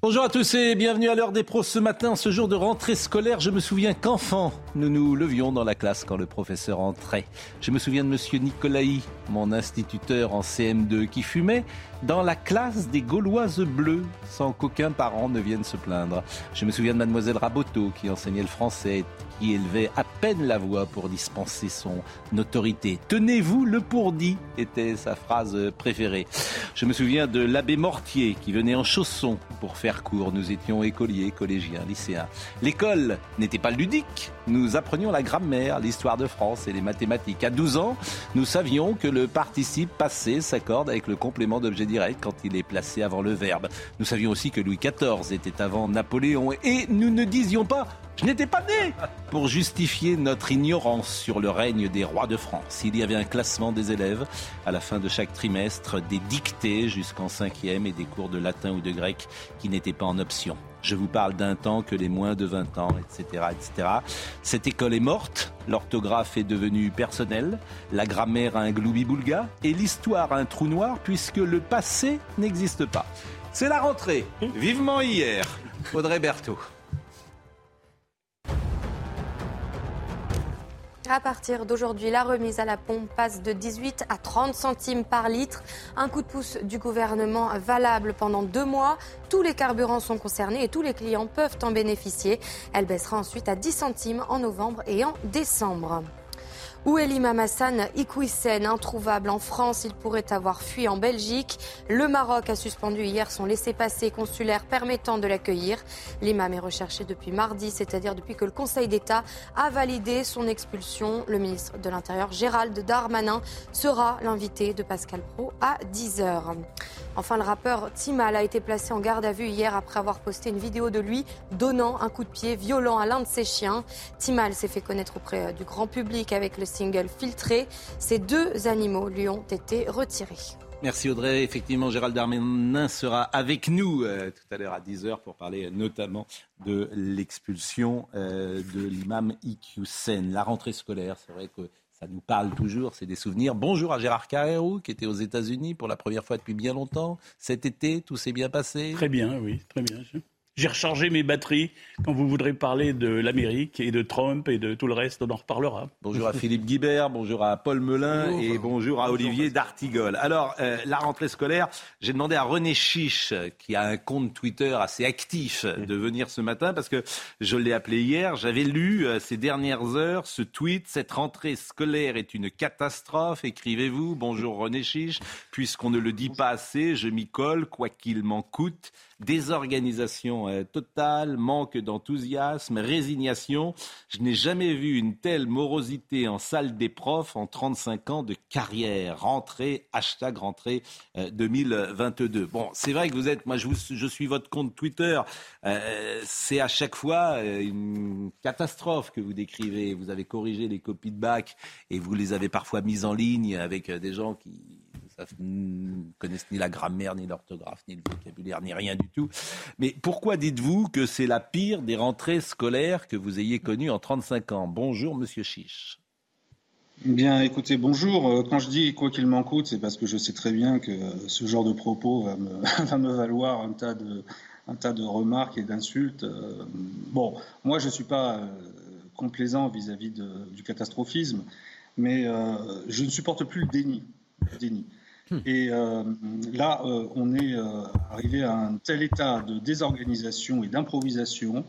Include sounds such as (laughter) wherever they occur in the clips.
Bonjour à tous et bienvenue à l'heure des pros ce matin, ce jour de rentrée scolaire. Je me souviens qu'enfant, nous nous levions dans la classe quand le professeur entrait. Je me souviens de monsieur Nicolaï, mon instituteur en CM2, qui fumait dans la classe des Gauloises bleues, sans qu'aucun parent ne vienne se plaindre. Je me souviens de mademoiselle Raboteau, qui enseignait le français, qui élevait à peine la voix pour dispenser son autorité. Tenez-vous le pourdi, était sa phrase préférée. Je me souviens de l'abbé Mortier, qui venait en chaussons pour faire cours. Nous étions écoliers, collégiens, lycéens. L'école n'était pas ludique. Nous apprenions la grammaire, l'histoire de France et les mathématiques. À 12 ans, nous savions que le participe passé s'accorde avec le complément d'objet direct quand il est placé avant le verbe. Nous savions aussi que Louis XIV était avant Napoléon et nous ne disions pas je n'étais pas né Pour justifier notre ignorance sur le règne des rois de France, il y avait un classement des élèves à la fin de chaque trimestre, des dictées jusqu'en cinquième et des cours de latin ou de grec qui n'étaient pas en option. Je vous parle d'un temps que les moins de 20 ans, etc., etc. Cette école est morte, l'orthographe est devenue personnelle, la grammaire un gloubi-boulga et l'histoire un trou noir puisque le passé n'existe pas. C'est la rentrée, vivement hier. Audrey Berthaud. À partir d'aujourd'hui, la remise à la pompe passe de 18 à 30 centimes par litre. Un coup de pouce du gouvernement valable pendant deux mois. Tous les carburants sont concernés et tous les clients peuvent en bénéficier. Elle baissera ensuite à 10 centimes en novembre et en décembre. Où est l'imam Hassan Iqwisen Introuvable en France, il pourrait avoir fui en Belgique. Le Maroc a suspendu hier son laissez-passer consulaire permettant de l'accueillir. L'imam est recherché depuis mardi, c'est-à-dire depuis que le Conseil d'État a validé son expulsion. Le ministre de l'Intérieur, Gérald Darmanin, sera l'invité de Pascal Pro à 10h. Enfin, le rappeur Timal a été placé en garde à vue hier après avoir posté une vidéo de lui donnant un coup de pied violent à l'un de ses chiens. Timal s'est fait connaître auprès du grand public avec le single filtré. Ces deux animaux lui ont été retirés. Merci Audrey. Effectivement, Gérald Darmanin sera avec nous euh, tout à l'heure à 10h pour parler notamment de l'expulsion euh, de l'imam Iqiyoussen. La rentrée scolaire, c'est vrai que ça nous parle toujours, c'est des souvenirs. Bonjour à Gérard Carrérou, qui était aux États-Unis pour la première fois depuis bien longtemps. Cet été, tout s'est bien passé? Très bien, oui, très bien. J'ai rechargé mes batteries. Quand vous voudrez parler de l'Amérique et de Trump et de tout le reste, on en reparlera. Bonjour à Philippe Guibert, bonjour à Paul Melun et bonjour à Olivier D'Artigol. Alors, euh, la rentrée scolaire, j'ai demandé à René Chiche, qui a un compte Twitter assez actif, de venir ce matin parce que je l'ai appelé hier. J'avais lu euh, ces dernières heures ce tweet. Cette rentrée scolaire est une catastrophe. Écrivez-vous. Bonjour René Chiche. Puisqu'on ne le dit pas assez, je m'y colle, quoi qu'il m'en coûte désorganisation euh, totale, manque d'enthousiasme, résignation. Je n'ai jamais vu une telle morosité en salle des profs en 35 ans de carrière. Rentrée, hashtag rentrée 2022. Euh, bon, c'est vrai que vous êtes, moi je, suis votre compte Twitter, euh, c'est à chaque fois une catastrophe que vous décrivez. Vous avez corrigé les copies de bac et vous les avez parfois mises en ligne avec des gens qui ne connaissent ni la grammaire, ni l'orthographe, ni le vocabulaire, ni rien du tout. Mais pourquoi dites-vous que c'est la pire des rentrées scolaires que vous ayez connues en 35 ans? Bonjour, monsieur Chiche. Bien, écoutez, bonjour. Euh, quand je dis quoi qu'il m'en coûte, c'est parce que je sais très bien que ce genre de propos va me, (laughs) va me valoir un tas de, remarques et d'insultes. Euh, bon, moi, je ne suis pas euh, complaisant vis-à-vis du catastrophisme, mais je ne supporte plus. Le déni. Et euh, là, euh, on est euh, arrivé à un tel état de désorganisation et d'improvisation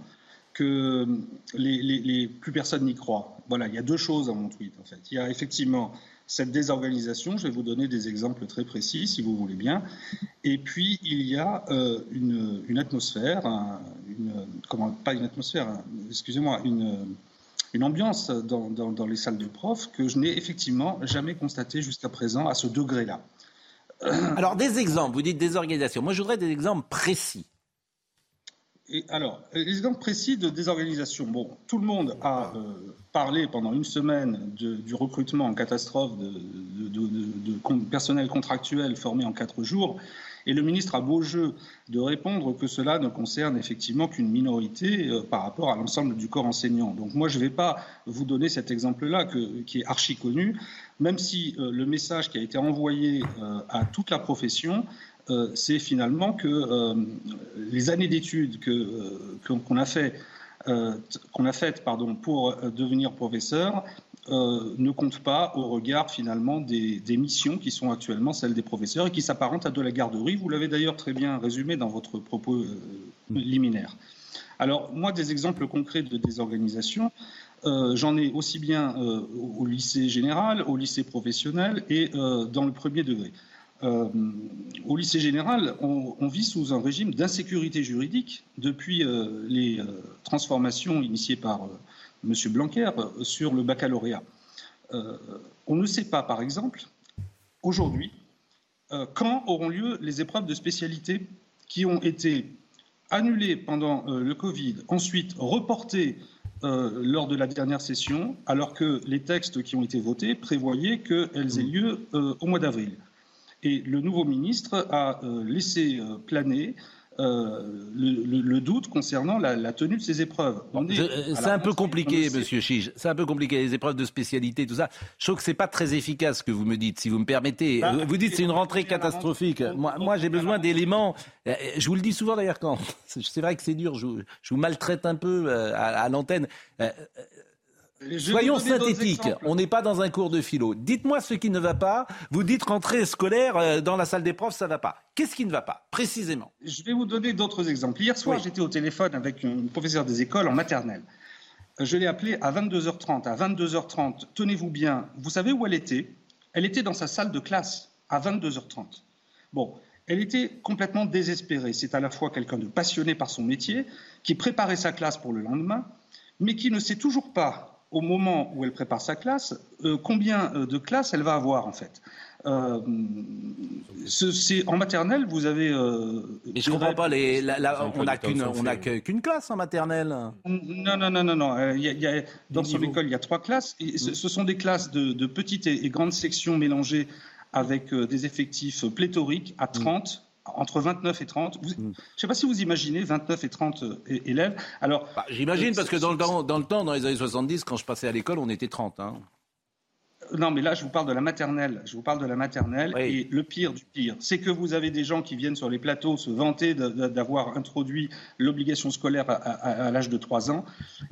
que les, plus personne n'y croit. Voilà, il y a deux choses dans mon tweet en fait. Il y a effectivement cette désorganisation, je vais vous donner des exemples très précis si vous voulez bien, et puis il y a une, atmosphère, comment, pas une atmosphère, excusez-moi, une, une ambiance dans, dans, les salles de profs que je n'ai effectivement jamais constatée jusqu'à présent à ce degré-là. Alors des exemples, vous dites des organisations. Moi je voudrais des exemples précis. Et alors, les exemples précis de désorganisation. Bon, tout le monde a euh, parlé pendant une semaine du recrutement en catastrophe de, de, personnel contractuel formé en quatre jours. Et le ministre a beau jeu de répondre que cela ne concerne effectivement qu'une minorité euh, par rapport à l'ensemble du corps enseignant. Donc moi, je ne vais pas vous donner cet exemple-là qui est archi connu, même si euh, le message qui a été envoyé à toute la profession euh, c'est finalement que euh, les années d'études euh, qu'on a fait faites pour devenir professeur ne comptent pas au regard finalement des, missions qui sont actuellement celles des professeurs et qui s'apparentent à de la garderie. Vous l'avez d'ailleurs très bien résumé dans votre propos liminaire. Alors moi, des exemples concrets de désorganisation, j'en ai aussi bien au lycée général, au lycée professionnel et dans le premier degré. Euh, au lycée général, on, vit sous un régime d'insécurité juridique depuis euh, les euh, transformations initiées par M. Blanquer sur le baccalauréat. on ne sait pas, par exemple, aujourd'hui, quand auront lieu les épreuves de spécialité qui ont été annulées pendant le Covid, ensuite reportées lors de la dernière session, alors que les textes qui ont été votés prévoyaient qu'elles aient lieu au mois d'avril. Et le nouveau ministre a euh, laissé euh, planer euh, le, doute concernant la, tenue de ces épreuves. C'est un peu compliqué, Monsieur Chige. C'est un peu compliqué les épreuves de spécialité, tout ça. Je trouve que c'est pas très efficace ce que vous me dites, si vous me permettez. Bah, vous dites c'est une rentrée catastrophique. Moi, moi j'ai besoin d'éléments. Je vous le dis souvent d'ailleurs quand. (laughs) C'est vrai que c'est dur. Je vous, je vous, maltraite un peu à, à l'antenne. Soyons synthétiques, on n'est pas dans un cours de philo. Dites-moi ce qui ne va pas. Vous dites rentrée scolaire euh, dans la salle des profs, ça ne va pas. Qu'est-ce qui ne va pas, précisément? Je vais vous donner d'autres exemples. Hier soir, j'étais au téléphone avec une professeure des écoles en maternelle. Je l'ai appelée à 22h30. À 22h30, tenez-vous bien, vous savez où elle était? Elle était dans sa salle de classe à 22h30. Bon, elle était complètement désespérée. C'est à la fois quelqu'un de passionné par son métier, qui préparait sa classe pour le lendemain, mais qui ne sait toujours pas au moment où elle prépare sa classe, euh, combien euh, de classes elle va avoir en fait? Euh, en maternelle, vous avez. Euh, Et je comprends pas. Les, on n'a qu'une, qu'une classe en maternelle. Non, non, non, non, non. Il y a, dans son école, il y a trois classes. Et ce, sont des classes de, petites et, grandes sections mélangées avec des effectifs pléthoriques à 30, entre 29 et 30. Mm. Je ne sais pas si vous imaginez 29 et 30 euh, élèves. Alors, bah, J'imagine, euh, parce que dans le, temps, dans le temps, dans les années 70, quand je passais à l'école, on était 30. Hein. Non, mais là, je vous parle de la maternelle. Je vous parle de la maternelle. Et le pire du pire, c'est que vous avez des gens qui viennent sur les plateaux se vanter d'avoir introduit l'obligation scolaire à, l'âge de 3 ans.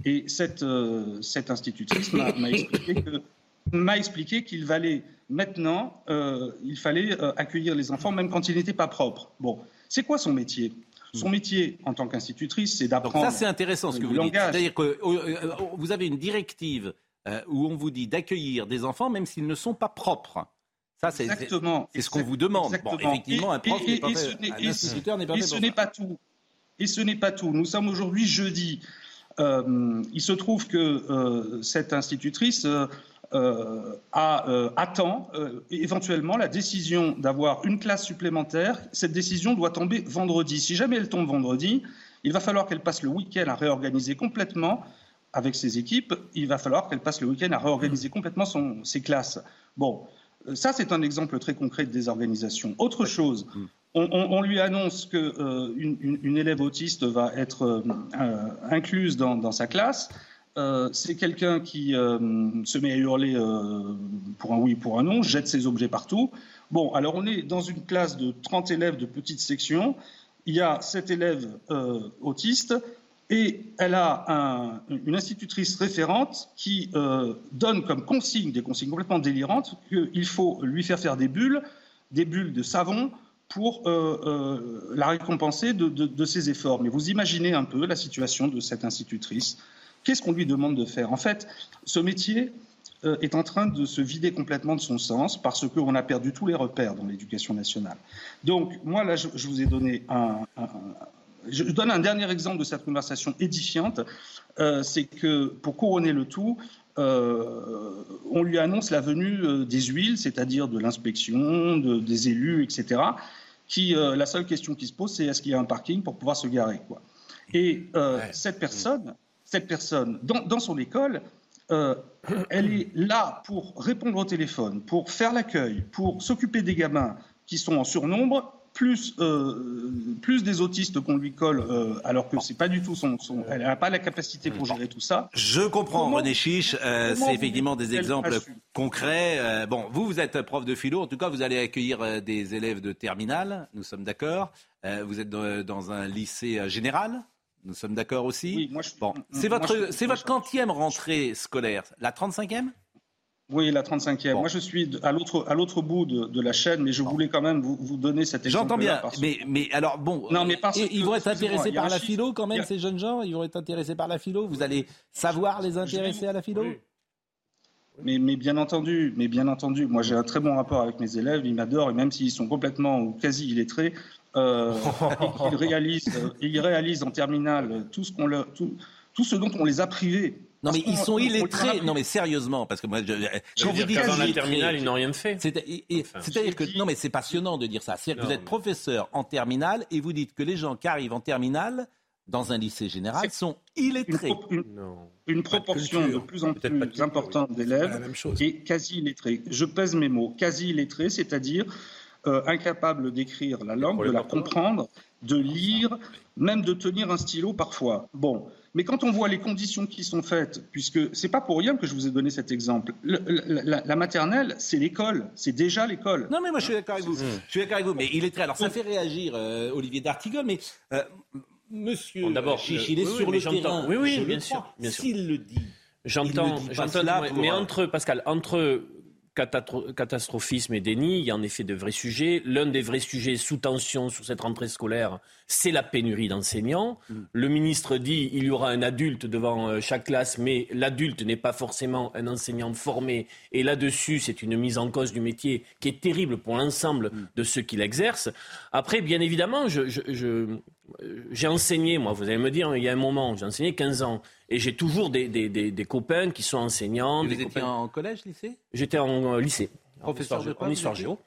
Et cette, euh, cette institutrice m'a expliqué que m'a expliqué qu'il valait maintenant, euh, il fallait euh, accueillir les enfants même quand ils n'étaient pas propres. Bon, c'est quoi son métier? Son métier en tant qu'institutrice, c'est d'apprendre. Ça, c'est intéressant ce que vous dites. C'est-à-dire que euh, vous avez une directive où on vous dit d'accueillir des enfants même s'ils ne sont pas propres. Ça, c'est ce qu'on vous demande. Bon, effectivement, un prof n'est pas et ce n'est pas tout. Et ce n'est pas tout. Nous sommes aujourd'hui jeudi. il se trouve que cette institutrice euh, euh, attend euh, éventuellement la décision d'avoir une classe supplémentaire. Cette décision doit tomber vendredi. Si jamais elle tombe vendredi, il va falloir qu'elle passe le week-end à réorganiser complètement avec ses équipes. Il va falloir qu'elle passe le week-end à réorganiser complètement son, ses classes. Bon, ça c'est un exemple très concret de désorganisation. Autre chose, on, lui annonce qu'une une, élève autiste va être incluse dans, dans sa classe. Euh, c'est quelqu'un qui euh, se met à hurler euh, pour un oui, pour un non, jette ses objets partout. Bon, alors on est dans une classe de 30 élèves de petite section. Il y a 7 élèves autistes et elle a une institutrice référente qui donne comme consigne, des consignes complètement délirantes, qu'il faut lui faire faire des bulles, des bulles de savon pour la récompenser de ses efforts. Mais vous imaginez un peu la situation de cette institutrice. Qu'est-ce qu'on lui demande de faire? En fait, ce métier euh, est en train de se vider complètement de son sens parce qu'on a perdu tous les repères dans l'éducation nationale. Donc, moi, là, je, vous ai donné un, je donne un dernier exemple de cette conversation édifiante. Euh, c'est que pour couronner le tout, on lui annonce la venue des huiles, c'est-à-dire de l'inspection, des élus, etc. Qui, la seule question qui se pose, c'est est-ce qu'il y a un parking pour pouvoir se garer quoi. Et cette personne, cette personne, dans son école, euh, elle est là pour répondre au téléphone, pour faire l'accueil, pour s'occuper des gamins qui sont en surnombre, plus, euh, plus des autistes qu'on lui colle, euh, alors que c'est pas du tout son, elle n'a pas la capacité pour gérer tout ça. Je comprends, René Chiche. c'est effectivement des exemples concrets. bon, vous, vous êtes prof de philo. En tout cas, vous allez accueillir des élèves de terminale. Nous sommes d'accord. vous êtes dans un lycée général nous sommes d'accord aussi Oui, moi je Bon, c'est votre, c'est votre quantième rentrée scolaire La 35e oui, la 35e. Moi, je suis à l'autre, bout de, la chaîne, mais je voulais quand même vous, vous donner cet exemple. J'entends bien, mais, mais alors bon, non, mais ils vont être intéressés par la philo quand même, ces jeunes gens. Ils vont être intéressés par la philo. Vous allez savoir les intéresser à la philo? Mais, mais, bien entendu, mais bien entendu, moi j'ai un très bon rapport avec mes élèves, ils m'adorent et même s'ils sont complètement ou quasi illettrés, euh, et qu'ils réalisent, ils réalisent en terminale tout ce, qu'on leur, tout, tout ce dont on les a privés. Non mais ils sont illettrés. Non mais sérieusement, parce que moi, je, quand vous dites en terminale, ils n'ont rien fait. C'est-à-dire que non mais c'est passionnant de dire ça. C'est-à-dire que vous êtes professeur en terminale et vous dites que les gens qui arrivent en terminale dans un lycée général sont illettrés. Une, une, proportion de plus en plus importante d'élèves est quasi illettrés. Je pèse mes mots. Quasi illettrés, c'est-à-dire euh, incapable d'écrire la langue, de la comprendre, de lire, même de tenir un stylo parfois. Bon, mais quand on voit les conditions qui sont faites, puisque c'est pas pour rien que je vous ai donné cet exemple, la, maternelle, c'est l'école, c'est déjà l'école. Non, mais moi je suis d'accord avec vous. Je suis d'accord avec vous, mais il est très. Alors ça fait réagir euh, Olivier D'Artigol, mais euh, Monsieur d'abord, il est sur le terrain. Oui, oui, bien sûr, S'il le dit. J'entends, j'entends, mais entre Pascal, entre catastrophisme et déni, il y a en effet de vrais sujets. L'un des vrais sujets sous tension sur cette rentrée scolaire, c'est la pénurie d'enseignants. Mm. Le ministre dit qu'il y aura un adulte devant euh, chaque classe, mais l'adulte n'est pas forcément un enseignant formé. Et là-dessus, c'est une mise en cause du métier qui est terrible pour l'ensemble mm. de ceux qui l'exercent. Après, bien évidemment, je, j'ai enseigné, moi, vous allez me dire, il y a un moment, j'ai enseigné 15 ans. Et j'ai toujours des, des, des, copains qui sont enseignants. Vous étiez en collège, lycée? J'étais en euh, lycée. Professeur en histoire, géo.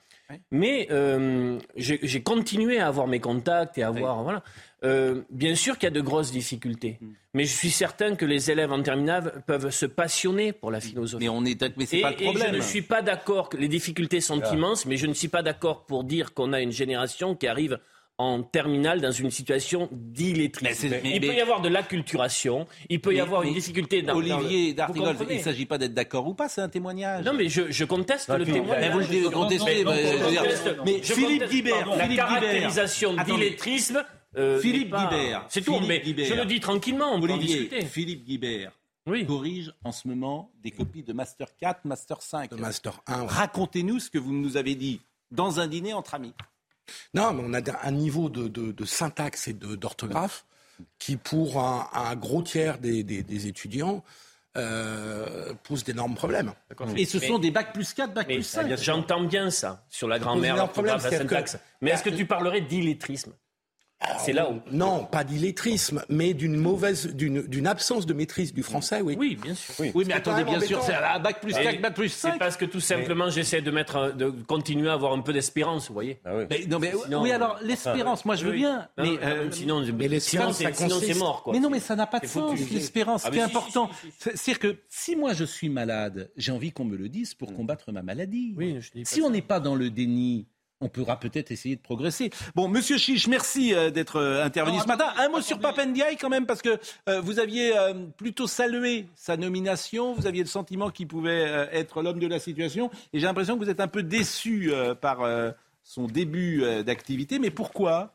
Mais euh, j'ai continué à avoir mes contacts et à avoir. Voilà. Euh, bien sûr qu'il y a de grosses difficultés, hmm. mais je suis certain que les élèves en terminale peuvent se passionner pour la philosophie. Mais on est, mais c'est pas le problème. Et je ne suis pas d'accord que les difficultés sont immenses, mais je ne suis pas d'accord pour dire qu'on a une génération qui arrive en terminale dans une situation d'illettrisme. Il peut y avoir de l'acculturation, il peut y avoir une difficulté dans Olivier D'Artigol, il ne s'agit pas d'être d'accord ou pas, c'est un témoignage. Non, mais je, conteste le témoignage. Mais vous le contestez. Mais, Philippe Guibert, la caractérisation d'illettrisme. Euh, Philippe Guibert. C'est tout, mais je le dis tranquillement, on Olivier, Philippe Guibert. corrige en ce moment des copies de Master 4, Master 5. De Master 1. Racontez-nous ce que vous nous avez dit dans un dîner entre amis. Non, mais on a un niveau de, syntaxe et d'orthographe qui, pour un, gros tiers des, étudiants, euh, pose d'énormes problèmes. Et ce sont des bacs plus 4, bacs plus 5. J'entends bien ça sur la grammaire, la syntaxe. Mais est-ce que tu parlerais d'illettrisme? C'est là où. Non, pas d'illettrisme, mais d'une mauvaise, d'une absence de maîtrise du français, oui. Oui, bien sûr. Oui, mais attendez, bien sûr, c'est un bac plus 4, bac plus 5. C'est parce que tout simplement, j'essaie de mettre, de continuer à avoir un peu d'espérance, vous voyez. Ah oui. Mais, non, mais oui, alors l'espérance, moi je veux bien, mais euh, sinon, mais sinon c'est mort, quoi. Mais non, mais ça n'a pas de sens. L'espérance, ah, ce qui est important, c'est que si moi je suis malade, j'ai envie qu'on me le dise pour combattre ma maladie. Oui, si on n'est pas dans le déni on pourra peut-être essayer de progresser. Bon, Monsieur Chiche, merci euh, d'être euh, intervenu ce matin. Un mot sur Papendiaï quand même, parce que euh, vous aviez plutôt salué sa nomination, vous aviez le sentiment qu'il pouvait être l'homme de la situation, et j'ai l'impression que vous êtes un peu déçu par son début d'activité. Mais pourquoi?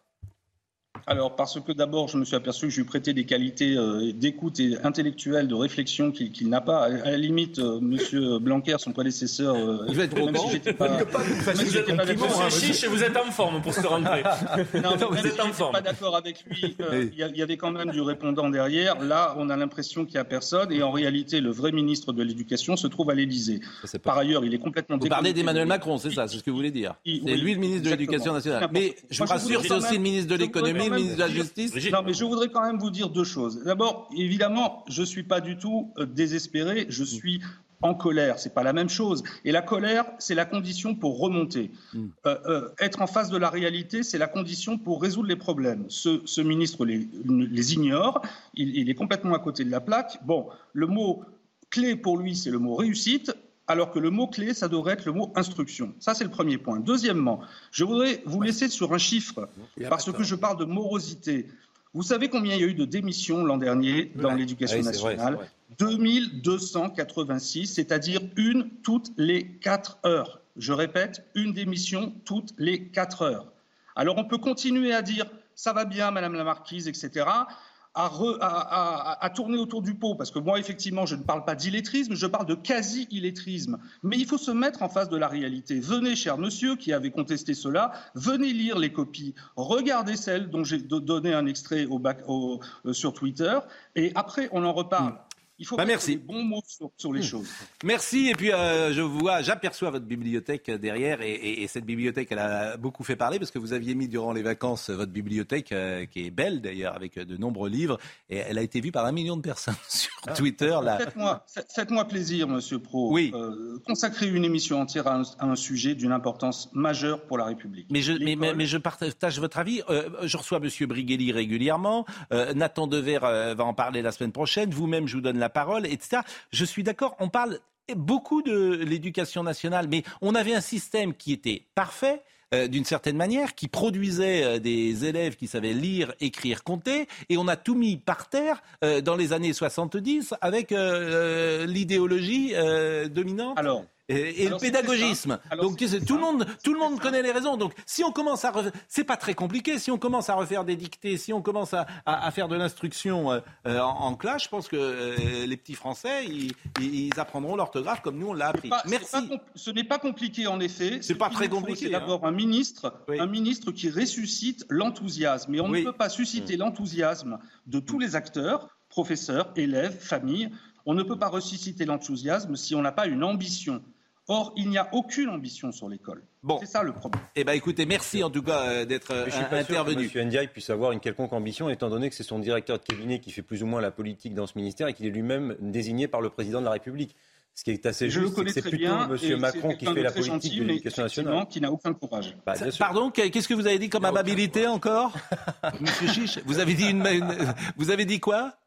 Alors, parce que d'abord, je me suis aperçu que je lui prêtais des qualités euh, d'écoute et intellectuelle, de réflexion qu'il n'a pas. À, la limite, euh, M. Blanquer, son prédécesseur, euh, va être même si j'étais pas, même vous, êtes, pas Chiche, vous êtes en forme pour se rentrer. non, (laughs) non vous êtes en forme. pas d'accord avec lui. Il y, avait quand même du répondant derrière. Là, on a l'impression qu'il n'y a personne. Et en réalité, le vrai ministre de l'Éducation se trouve à l'Élysée. Par ailleurs, il est complètement Vous parlez d'Emmanuel Macron, c'est ça, c'est ce que vous voulez dire. C'est lui le ministre de l'Éducation nationale. Mais je vous rassure, c'est aussi le ministre de l'économie ministre de la Justice. Non, mais je voudrais quand même vous dire deux choses. D'abord, évidemment, je ne suis pas du tout euh, désespéré, je suis en colère, c'est pas la même chose. Et la colère, c'est la condition pour remonter. Mm. Euh, euh, être en face de la réalité, c'est la condition pour résoudre les problèmes. Ce, ministre les, les ignore, il, il, est complètement à côté de la plaque. Bon, le mot clé pour lui, c'est le mot réussite alors que le mot-clé, ça devrait être le mot instruction. Ça, c'est le premier point. Deuxièmement, je voudrais vous laisser sur un chiffre, parce que je parle de morosité. Vous savez combien il y a eu de démissions l'an dernier dans l'éducation nationale 2286, c'est-à-dire une toutes les quatre heures. Je répète, une démission toutes les quatre heures. Alors on peut continuer à dire ça va bien, Madame la Marquise, etc à, tourner autour du pot, parce que moi, effectivement, je ne parle pas d'illettrisme, je parle de quasi-illettrisme. Mais il faut se mettre en face de la réalité. Venez, cher monsieur, qui avait contesté cela, venez lire les copies, regardez celles dont j'ai donné un extrait au euh, sur Twitter, et après, on en reparle. Il faut bah, merci. des bons mots sur, les hmm. choses. Merci. Et puis, euh, je vois, j'aperçois votre bibliothèque derrière. Et, cette bibliothèque, elle a beaucoup fait parler parce que vous aviez mis durant les vacances votre bibliothèque, euh, qui est belle d'ailleurs, avec de nombreux livres. Et elle a été vue par un million de personnes (laughs) sur ah. Twitter. Faites-moi plaisir, monsieur Pro. Oui. Euh, consacrer une émission entière à un, sujet d'une importance majeure pour la République. Mais je, mais, je partage votre avis. je reçois monsieur Brigelli régulièrement. Nathan Dever va en parler la semaine prochaine. Vous-même, je vous donne la la parole, etc. Je suis d'accord, on parle beaucoup de l'éducation nationale, mais on avait un système qui était parfait. Euh, d'une certaine manière, qui produisait euh, des élèves qui savaient lire, écrire, compter, et on a tout mis par terre euh, dans les années 70 avec l'idéologie dominante. Alors, et, le pédagogisme. Donc tout le monde, tout le monde connaît les raisons. Donc si on commence à, c'est pas très compliqué. Si on commence à refaire des dictées, si on commence à, à, faire de l'instruction euh, euh, en, classe, je pense que euh, les petits Français, ils, ils apprendront l'orthographe comme nous on l'a appris. Merci. ce n'est pas compliqué en effet. C'est pas très compliqué. C'est hein. d'abord un ministre, un ministre qui ressuscite l'enthousiasme. Mais on ne peut pas susciter mm. l'enthousiasme de tous les acteurs, professeurs, élèves, familles. On ne peut pas ressusciter l'enthousiasme si on n'a pas une ambition. Or, il n'y a aucune ambition sur l'école. Bon. C'est ça le problème. Eh bien, écoutez, merci en tout cas euh, d'être euh, intervenu. que M. Ndiaye puisse avoir une quelconque ambition, étant donné que c'est son directeur de cabinet qui fait plus ou moins la politique dans ce ministère et qu'il est lui-même désigné par le président de la République. Ce qui est assez juste, c'est plutôt M. Macron qui fait la politique de l'éducation nationale. Qui n'a aucun courage. Bah, pardon, qu'est-ce que vous avez dit comme amabilité encore Monsieur Chiche, vous avez dit, une, vous avez dit quoi?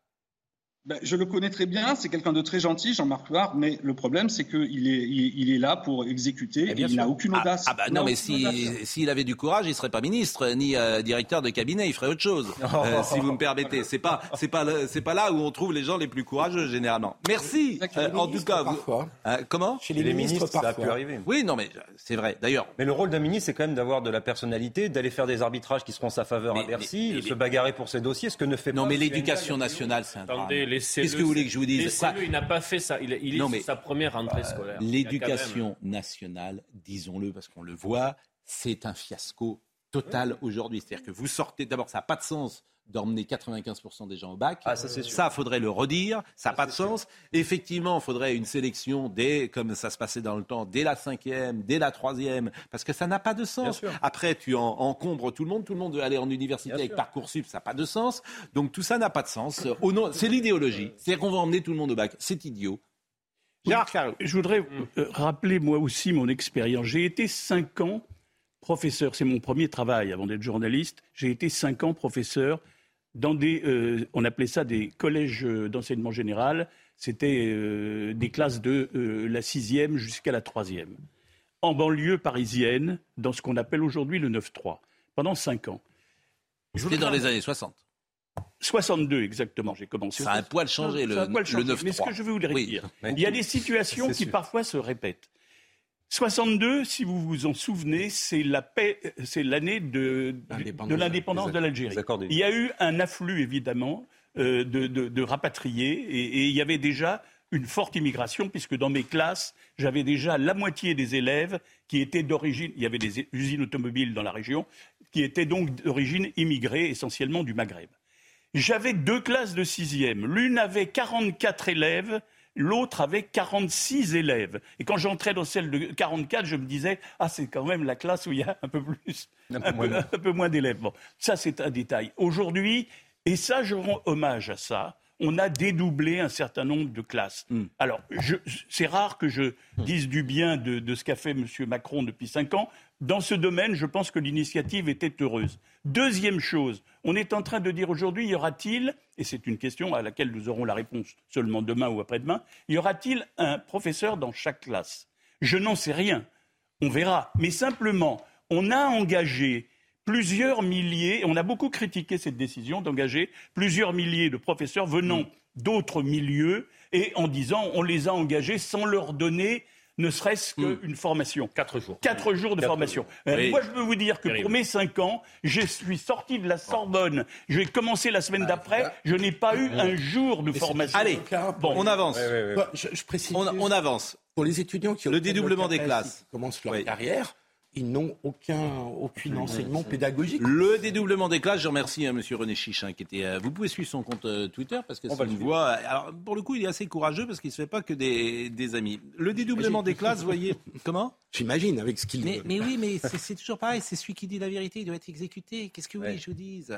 Ben, je le connais très bien, c'est quelqu'un de très gentil, Jean-Marc Loire, mais le problème, c'est qu'il est, il, est là pour exécuter, eh il n'a aucune ah, audace. Ah, bah non, mais s'il avait du courage, il ne serait pas ministre, ni euh, directeur de cabinet, il ferait autre chose, (laughs) euh, si vous me permettez. C'est pas, c'est pas, c'est pas là où on trouve les gens les plus courageux, généralement. Merci, euh, en tout cas. comment Chez les, ministres, ça a pu arriver. Oui, non, mais c'est vrai, d'ailleurs. Mais le rôle d'un ministre, c'est quand même d'avoir de la personnalité, d'aller faire des arbitrages qui seront en sa faveur à Bercy, de se bagarrer pour ses dossiers, ce que ne fait non, pas... Non, mais l'éducation nationale, c'est un drame. Qu'est-ce que vous voulez que je vous dise Il n'a pas fait ça. Il, est sa première rentrée euh, scolaire. L'éducation nationale, disons-le parce qu'on le voit, c'est un fiasco total aujourd'hui. C'est-à-dire que vous sortez, d'abord, ça n'a pas de sens d'emmener 95% des gens au bac. Ah, ça, ça, faudrait le redire. Ça n'a pas de sens. Effectivement, il faudrait une sélection dès, comme ça se passait dans le temps, dès la cinquième, dès la troisième, parce que ça n'a pas de sens. Après, tu encombres tout le monde. Tout le monde veut aller en université avec Parcoursup, ça n'a pas de sens. Donc tout ça n'a pas de sens. C'est l'idéologie. C'est-à-dire qu'on va emmener tout le monde au bac. C'est idiot. Gérard Je voudrais euh, rappeler moi aussi mon expérience. J'ai été cinq ans professeur. C'est mon premier travail avant d'être journaliste. J'ai été cinq ans professeur dans des, euh, on appelait ça des collèges d'enseignement général. C'était euh, des classes de euh, la sixième jusqu'à la troisième, en banlieue parisienne, dans ce qu'on appelle aujourd'hui le 9-3, pendant cinq ans. C'était dans les années 60. 62 exactement, j'ai commencé. Ça a un poil changé, le, 9-3. Mais ce que je veux vous dire, il y a des situations qui parfois se répètent. 62, si vous vous en souvenez, c'est la paix, c'est l'année de, de l'indépendance de l'Algérie. Il y a eu un afflux évidemment euh, de, de, rapatriés et, il y avait déjà une forte immigration puisque dans mes classes, j'avais déjà la moitié des élèves qui étaient d'origine, il y avait des usines automobiles dans la région, qui étaient donc d'origine immigrée essentiellement du Maghreb. J'avais deux classes de sixième. L'une avait 44 élèves l'autre avait 46 élèves. Et quand j'entrais dans celle de 44, je me disais, ah, c'est quand même la classe où il y a un peu plus, un, peu, moins d'élèves. Bon, ça, c'est un détail. Aujourd'hui, et ça, je rends hommage à ça, on a dédoublé un certain nombre de classes. Hmm. Alors, c'est rare que je dise du bien de, de ce qu'a fait M. Macron depuis cinq ans. Dans ce domaine, je pense que l'initiative était heureuse. Deuxième chose, on est en train de dire aujourd'hui, y aura-t-il, et c'est une question à laquelle nous aurons la réponse seulement demain ou après-demain, y aura-t-il un professeur dans chaque classe? Je n'en sais rien. On verra. Mais simplement, on a engagé plusieurs milliers, on a beaucoup critiqué cette décision d'engager plusieurs milliers de professeurs venant d'autres milieux et en disant on les a engagés sans leur donner ne serait-ce qu'une hmm. formation. Quatre jours. Quatre jours de formation. Euh, moi, je peux vous dire que pour mes cinq ans, je suis sorti de la Sorbonne. Je vais commencer la semaine d'après. Je n'ai pas eu un jour de formation. Allez, bon, on avance. je, précise. On, avance. Pour les étudiants qui ont le dédoublement des classes, commencent leur carrière, ils n'ont aucun, aucun enseignement pédagogique. Le dédoublement des classes, je remercie hein, M. René Chichin qui était. Euh, vous pouvez suivre son compte euh, Twitter parce que c'est une voix. Alors pour le coup, il est assez courageux parce qu'il ne se fait pas que des, des amis. Le dédoublement des classes, voyez. (laughs) Comment? J'imagine avec ce qu'il. Mais, mais oui, mais c'est toujours pareil. C'est celui qui dit la vérité, il doit être exécuté. Qu'est-ce que vous voulez que je vous dise?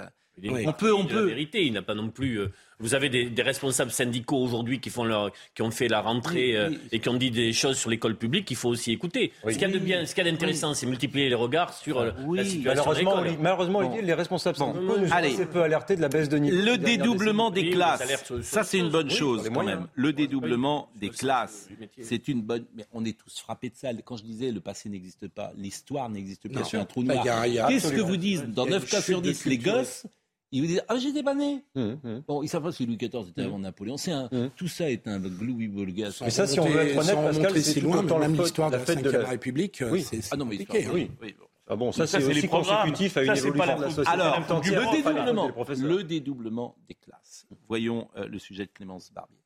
On peut, on peut. La vérité, il n'a pas non plus. Euh, vous avez des, responsables syndicaux aujourd'hui qui, font leur, qui ont fait la rentrée euh, et qui ont dit des choses sur l'école publique qu'il faut aussi écouter. Ce qu'il y a de bien, ce qu'il y a d'intéressant, c'est multiplier les regards sur euh, la situation Malheureusement, malheureusement les responsables syndicaux nous Allez. assez peu alertés de la baisse de niveau. Le dédoublement des classes, ça c'est une bonne chose quand même. Le dédoublement des classes, c'est une bonne. Mais on est tous frappés de ça. Quand je disais le passé n'existe pas, l'histoire n'existe pas, c'est un trou noir. Qu'est-ce que vous dites Dans 9 cas sur 10, les gosses ils vous disent Ah, j'étais pas né hum, hum. Bon, ils savent pas si Louis XIV était avant Napoléon. C'est un, hum. Tout ça est un gloubi bolgas. Mais ça, si on veut être honnête, Pascal, c'est loin, dans l'histoire de la fête de la République. Oui. C'est ah non, mais compliqué. Hein. Oui. oui. Ah bon, ça, c'est aussi consécutif à une évolution de la société. Alors, le dédoublement, le dédoublement des classes. Voyons euh, le sujet de Clémence Barbier.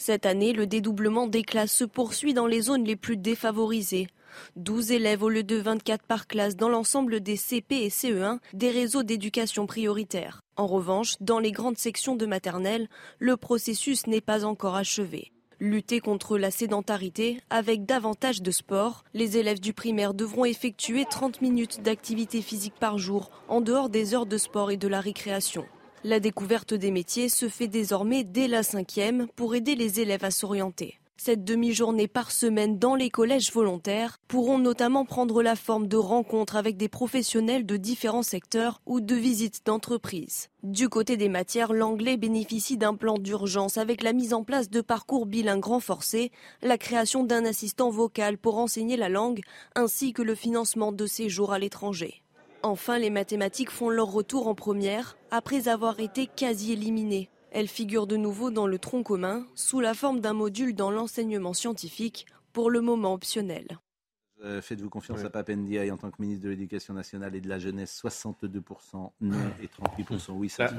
Cette année, le dédoublement des classes se poursuit dans les zones les plus défavorisées. 12 élèves au lieu de 24 par classe dans l'ensemble des CP et CE1 des réseaux d'éducation prioritaire. En revanche, dans les grandes sections de maternelle, le processus n'est pas encore achevé. Lutter contre la sédentarité avec davantage de sport, les élèves du primaire devront effectuer 30 minutes d'activité physique par jour en dehors des heures de sport et de la récréation. La découverte des métiers se fait désormais dès la cinquième pour aider les élèves à s'orienter. Cette demi-journée par semaine dans les collèges volontaires pourront notamment prendre la forme de rencontres avec des professionnels de différents secteurs ou de visites d'entreprises. Du côté des matières, l'anglais bénéficie d'un plan d'urgence avec la mise en place de parcours bilingues renforcés, la création d'un assistant vocal pour enseigner la langue, ainsi que le financement de séjours à l'étranger. Enfin, les mathématiques font leur retour en première après avoir été quasi éliminées. Elle figure de nouveau dans le tronc commun sous la forme d'un module dans l'enseignement scientifique, pour le moment optionnel. Euh, faites-vous confiance à Papendiaï en tant que ministre de l'Éducation nationale et de la jeunesse 62% non et 38% oui, ça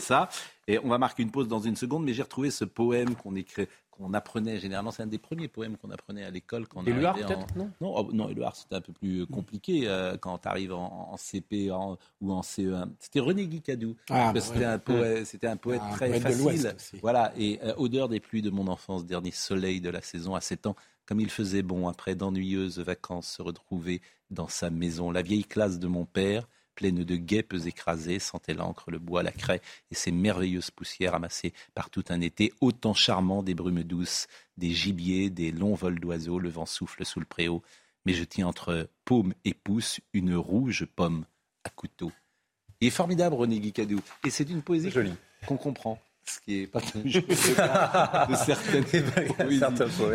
ça. Et on va marquer une pause dans une seconde, mais j'ai retrouvé ce poème qu'on écrit, qu'on apprenait généralement. C'est un des premiers poèmes qu'on apprenait à l'école quand on arrivait en... non? Non, oh, non c'était un peu plus euh, compliqué euh, quand tu arrives en, CP ou en CE1. C'était René Guicadou. Ah, bah c'était, un poète, c'était un poète ah, très facile. Voilà, et odeur des pluies de mon enfance, dernier soleil de la saison à 7 ans comme il faisait bon après d'ennuyeuses vacances se retrouver dans sa maison. La vieille classe de mon père, pleine de guêpes écrasées, sentait l'encre, le bois, la craie et ces merveilleuses poussières amassées par tout un été, autant charmant des brumes douces, des gibiers, des longs vols d'oiseaux, le vent souffle sous le préau. Mais je tiens entre paume et pouce une rouge pomme à couteau. Il est formidable, René Guicadou. Et c'est une poésie qu'on comprend ce qui est pas toujours (laughs) de certaines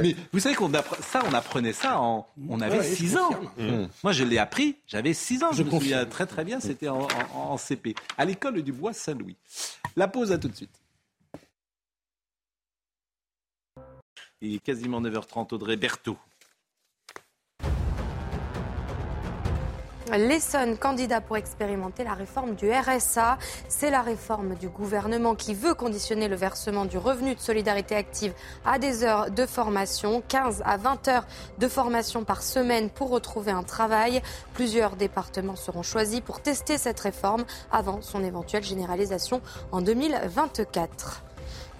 Mais vous savez qu'on ça, on apprenait ça en, on avait 6 ans. Mmh. Moi, je l'ai appris, j'avais 6 ans. Je, me souviens très très bien, c'était en, en, CP, à l'école du Bois Saint-Louis. La pause à tout de suite. Il est quasiment 9h30, Audrey Berthaud. L'Essonne, candidat pour expérimenter la réforme du RSA. C'est la réforme du gouvernement qui veut conditionner le versement du revenu de solidarité active à des heures de formation, 15 à 20 heures de formation par semaine pour retrouver un travail. Plusieurs départements seront choisis pour tester cette réforme avant son éventuelle généralisation en 2024.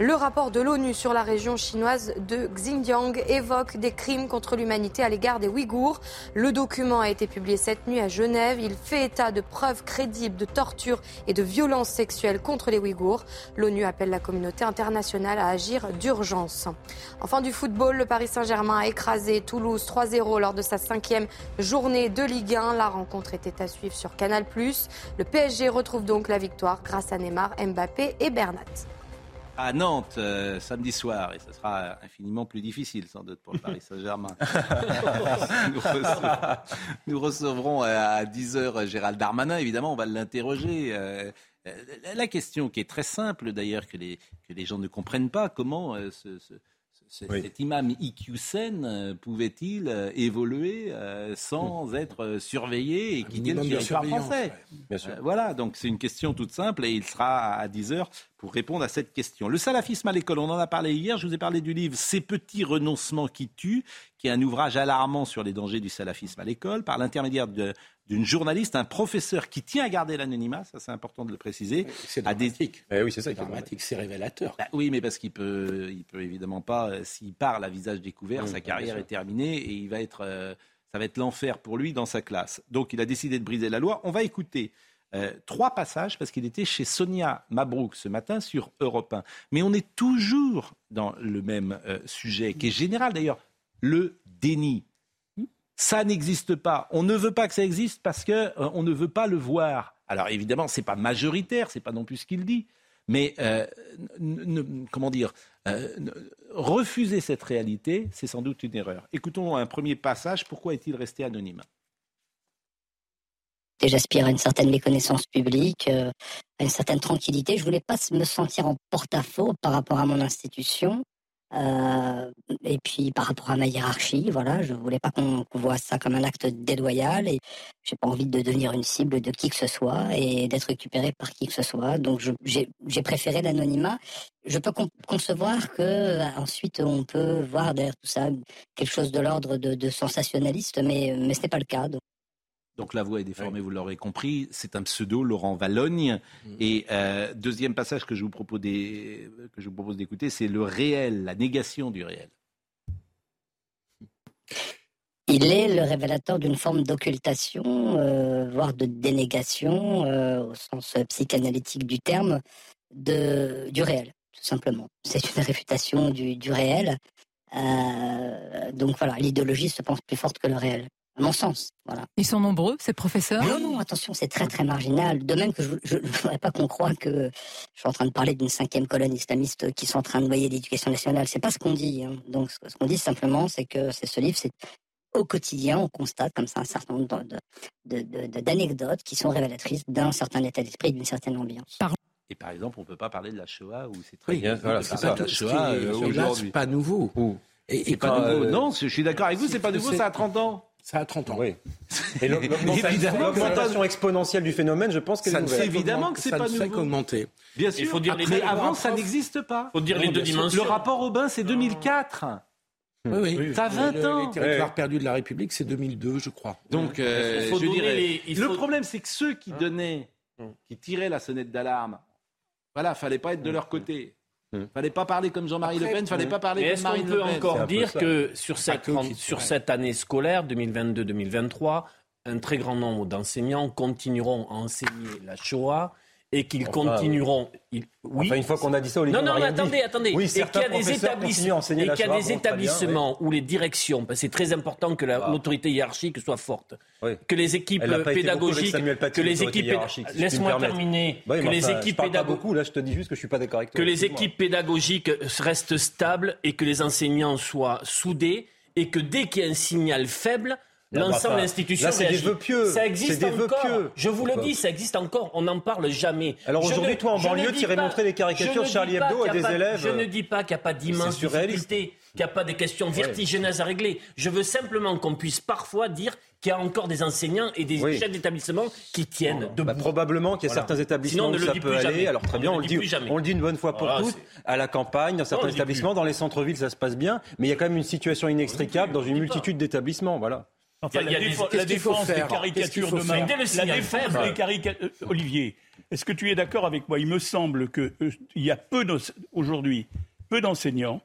Le rapport de l'ONU sur la région chinoise de Xinjiang évoque des crimes contre l'humanité à l'égard des Ouïghours. Le document a été publié cette nuit à Genève. Il fait état de preuves crédibles de torture et de violences sexuelles contre les Ouïghours. L'ONU appelle la communauté internationale à agir d'urgence. Enfin du football, le Paris Saint-Germain a écrasé Toulouse 3-0 lors de sa cinquième journée de Ligue 1. La rencontre était à suivre sur Canal+. Le PSG retrouve donc la victoire grâce à Neymar, Mbappé et Bernat à Nantes euh, samedi soir, et ce sera infiniment plus difficile sans doute pour le Paris Saint-Germain. (laughs) nous, recevrons à 10h Gérald Darmanin, évidemment, on va l'interroger. Euh, la question qui est très simple d'ailleurs, que les, que les gens ne comprennent pas, comment euh, ce, cet imam Iqiyoussen euh, pouvait-il euh, évoluer euh, sans être surveillé et quitter le territoire français? Voilà, donc c'est une question toute simple et il sera à 10 heures pour répondre à cette question. Le salafisme à l'école, on en a parlé hier, je vous ai parlé du livre Ces petits renoncements qui tuent, qui est un ouvrage alarmant sur les dangers du salafisme à l'école, par l'intermédiaire de, d'une journaliste, un professeur qui tient à garder l'anonymat, ça c'est important de le préciser. C'est dramatique. Eh oui, c'est ça. C'est dramatique, c'est révélateur. Bah oui, mais parce qu'il peut, il peut évidemment pas, euh, s'il parle à visage découvert, sa carrière est terminée et il va être, euh, ça va être l'enfer pour lui dans sa classe. Donc il a décidé de briser la loi. On va écouter euh, trois passages parce qu'il était chez Sonia Mabrouk ce matin sur Europe 1. Mais on est toujours dans le même sujet qui est général d'ailleurs, le déni ça n'existe pas. On ne veut pas que ça existe parce qu'on euh, ne veut pas le voir. Alors évidemment, ce n'est pas majoritaire, ce n'est pas non plus ce qu'il dit. Mais euh, comment dire, euh, refuser cette réalité, c'est sans doute une erreur. Écoutons un premier passage. Pourquoi est-il resté anonyme? J'aspire à une certaine méconnaissance publique, à une certaine tranquillité. Je voulais pas me sentir en porte-à-faux par rapport à mon institution. Euh, et puis par rapport à ma hiérarchie, voilà, je voulais pas qu'on voit ça comme un acte déloyal et j'ai pas envie de devenir une cible de qui que ce soit et d'être récupéré par qui que ce soit. Donc j'ai préféré l'anonymat. Je peux concevoir que euh, ensuite on peut voir derrière tout ça quelque chose de l'ordre de, sensationnaliste, mais ce n'est pas le cas. Donc la voix est déformée, vous l'aurez compris. C'est un pseudo, Laurent Valogne. Mm. Et euh, deuxième passage que je vous propose d'écouter, c'est le réel, la négation du réel. Il est le révélateur d'une forme d'occultation, euh, voire de dénégation, euh, au sens psychanalytique du terme, de, du réel, tout simplement. C'est une réfutation du, du réel. donc voilà, l'idéologie se pense plus forte que le réel mon sens. Voilà. Ils sont nombreux, ces professeurs Non, non, attention, c'est très très marginal. De même que je ne voudrais pas qu'on croie que je suis en train de parler d'une cinquième colonne islamiste qui sont en train de noyer l'éducation nationale. C'est pas ce qu'on dit. Hein. Donc ce qu'on dit simplement, c'est que c'est ce livre, c'est au quotidien, on constate comme ça un certain nombre d'anecdotes qui sont révélatrices d'un certain état d'esprit, d'une certaine ambiance. Et par exemple, on ne peut pas parler de la Shoah où c'est très bien. Voilà, c'est ça. La Shoah, euh. C'est pas nouveau. Et, pas nouveau. Euh, non, je suis d'accord avec vous, c'est pas nouveau, ça a 30 ans. Ça a 30 ans. Oui. Et (laughs) l'augmentation exponentielle du phénomène, je pense que c'est évidemment que c'est pas nouveau. Ça augmenter. Bien sûr. Il faut dire mais avant, ça n'existe pas. Il faut dire les deux dimensions. Le rapport au bain, c'est 2004. Oui, oui. Ça a 20 ans. Les territoires perdus de la République, c'est 2002, je crois. Donc, euh, je dirais, le problème, c'est que ceux qui donnaient, qui tiraient la sonnette d'alarme, voilà, fallait pas être de leur côté. Il ne fallait pas parler comme Jean-Marie Le Pen, il ne fallait pas parler comme Marine Le Pen. Est-ce qu'on peut encore dire que sur cette, sur cette année scolaire 2022-2023, un très grand nombre d'enseignants continueront à enseigner la Shoah et qu'ils continueront. oui. Enfin, une fois qu'on a dit ça, Olivier, non, non, mais attendez, attendez. Oui, et qu'il y a des, établissements, et qu'il y a des établissements où les directions, parce que c'est très important que ah. l'autorité hiérarchique soit forte, que les équipes pédagogiques, que les équipes, laisse-moi terminer, que les équipes pédagogiques, là, je te dis juste que je suis pas d'accord avec toi. Que les équipes pédagogiques restent stables et que les enseignants soient soudés et que dès qu'il y a un signal faible, L'ensemble de l'institution c'est des vœux pieux. Ça existe encore. Je vous le dis, ça existe encore. On n'en parle jamais. Alors aujourd'hui, toi, en banlieue, tu irais montrer des caricatures Charlie Hebdo à des élèves. Je ne dis pas qu'il n'y a pas d'immense difficulté, qu'il n'y a pas des questions vertigineuses à régler. Je veux simplement qu'on puisse parfois dire qu'il y a encore des enseignants et des chefs d'établissement qui tiennent bah, debout. probablement qu'il y a certains établissements où ça peut aller. Alors très bien, on, le dit, on le dit une bonne fois pour toutes. À la campagne, dans certains établissements, dans les centres-villes, ça se passe bien, mais il y a quand même une situation inextricable dans une multitude d'établissements. Voilà. Enfin, la, défense des caricatures de main. La défense des caricatures. Olivier, est-ce que tu es d'accord avec moi? Il me semble qu'il euh, y a peu aujourd'hui peu d'enseignants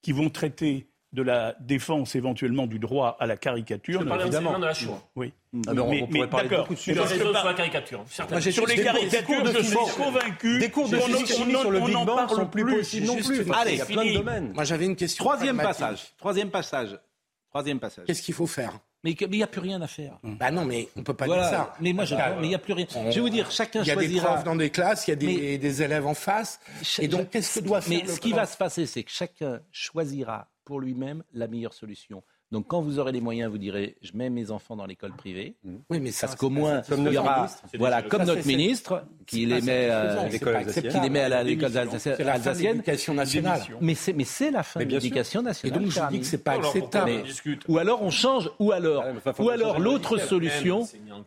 qui vont traiter de la défense éventuellement du droit à la caricature. Je évidemment. de la Shoah. Oui. Ah mais, on, pourrait parler beaucoup de sujets. Sur la caricature. Moi, sur les caricatures, je suis convaincu. Des cours de physique sur le Big Bang sont plus possibles non plus. Allez, il y a plein de domaines. Moi, j'avais une question. Troisième passage. Troisième passage. Troisième passage. Qu'est-ce qu'il faut faire? Mais il n'y a plus rien à faire. Bah non, mais on peut pas dire ça. Mais moi, je, mais il n'y a plus rien. je vais vous dire, chacun choisira. Il y a des profs dans des classes, il y a des, des élèves en face. Et donc, qu'est-ce que doit faire Mais ce qui va se passer, c'est que chacun choisira pour lui-même la meilleure solution. Donc quand vous aurez les moyens, vous direz je mets mes enfants dans l'école privée. Mmh. Oui, mais parce qu'au moins il y aura voilà comme notre ministre qui les met euh, qui les met à l'école alsacienne. nationale. Mais c'est mais c'est la fin de l'éducation nationale. Et donc je dis que c'est pas acceptable. Ou alors on change ou alors ou alors l'autre solution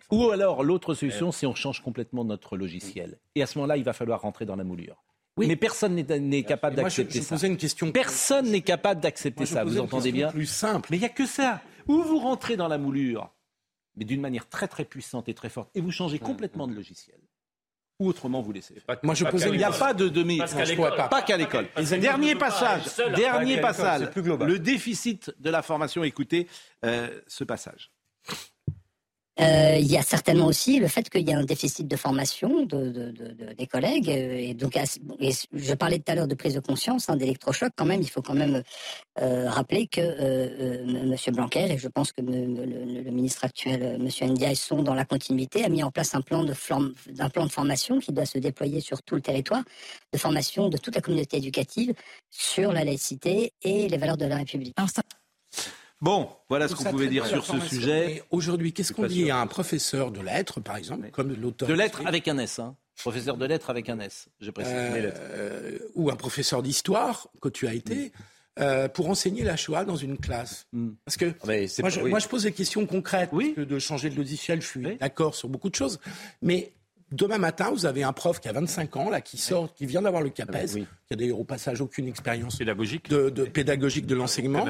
ou alors l'autre solution c'est on change complètement notre logiciel. Et à ce moment-là, il va falloir rentrer dans la moulure. Oui. Mais personne n'est capable d'accepter ça. Une question personne n'est capable d'accepter ça. Vous entendez bien Plus simple. Mais il n'y a que ça. Ou vous rentrez dans la moulure, mais d'une manière très très puissante et très forte, et vous changez complètement de logiciel. Ou autrement vous laissez. Moi je posais, il n'y a pas de demi. Pas qu'à l'école. Dernier passage. Dernier passage. Le déficit de la formation. Écoutez euh, ce passage. Euh, il y a certainement aussi le fait qu'il y a un déficit de formation de, de, de, des collègues. Euh, et donc, je parlais tout à l'heure de prise de conscience, hein, d'électrochoc. Quand même, il faut quand même euh, rappeler que Monsieur Blanquer et je pense que le, ministre actuel, Monsieur Ndiaye, sont dans la continuité, a mis en place un plan de d'un plan de formation qui doit se déployer sur tout le territoire, de formation de toute la communauté éducative sur la laïcité et les valeurs de la République. Bon, voilà ce qu'on pouvait dire sur ce sujet. Aujourd'hui, qu'est-ce qu'on dit à un professeur de lettres, par exemple, comme l'auteur de lettres avec un S, hein. professeur de lettres avec un S, je précise. Euh, ou un professeur d'histoire que tu as été. Euh, pour enseigner la Shoah dans une classe mm. Parce que ah, moi, je, pose des questions concrètes. Oui. que de changer de logiciel, je suis d'accord sur beaucoup de choses. Mais Demain matin, vous avez un prof qui a 25 ans, là, qui sort, qui vient d'avoir le CAPES, qui a d'ailleurs au passage aucune expérience pédagogique de, pédagogique de l'enseignement.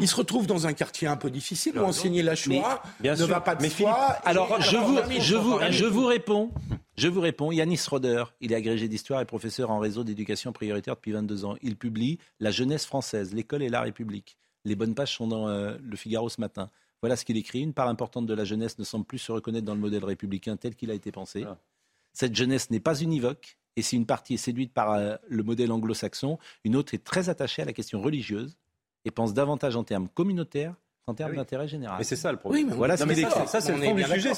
Il se retrouve dans un quartier un peu difficile où enseigner la Shoah ne va pas de soi. Alors, je vous, je, vous, je vous réponds. Je vous réponds. Yanis Roder, il est agrégé d'histoire et professeur en réseau d'éducation prioritaire depuis 22 ans. Il publie La jeunesse française, l'école et la République. Les bonnes pages sont dans euh, le Figaro ce matin. Voilà ce qu'il écrit. Une part importante de la jeunesse ne semble plus se reconnaître dans le modèle républicain tel qu'il a été pensé. Cette jeunesse n'est pas univoque, et si une partie est séduite par euh, le modèle anglo-saxon, une autre est très attachée à la question religieuse et pense davantage en termes communautaires en termes ah d'intérêt général. Mais c'est ça le problème. Oui, voilà ça, ça c'est le fond du sujet,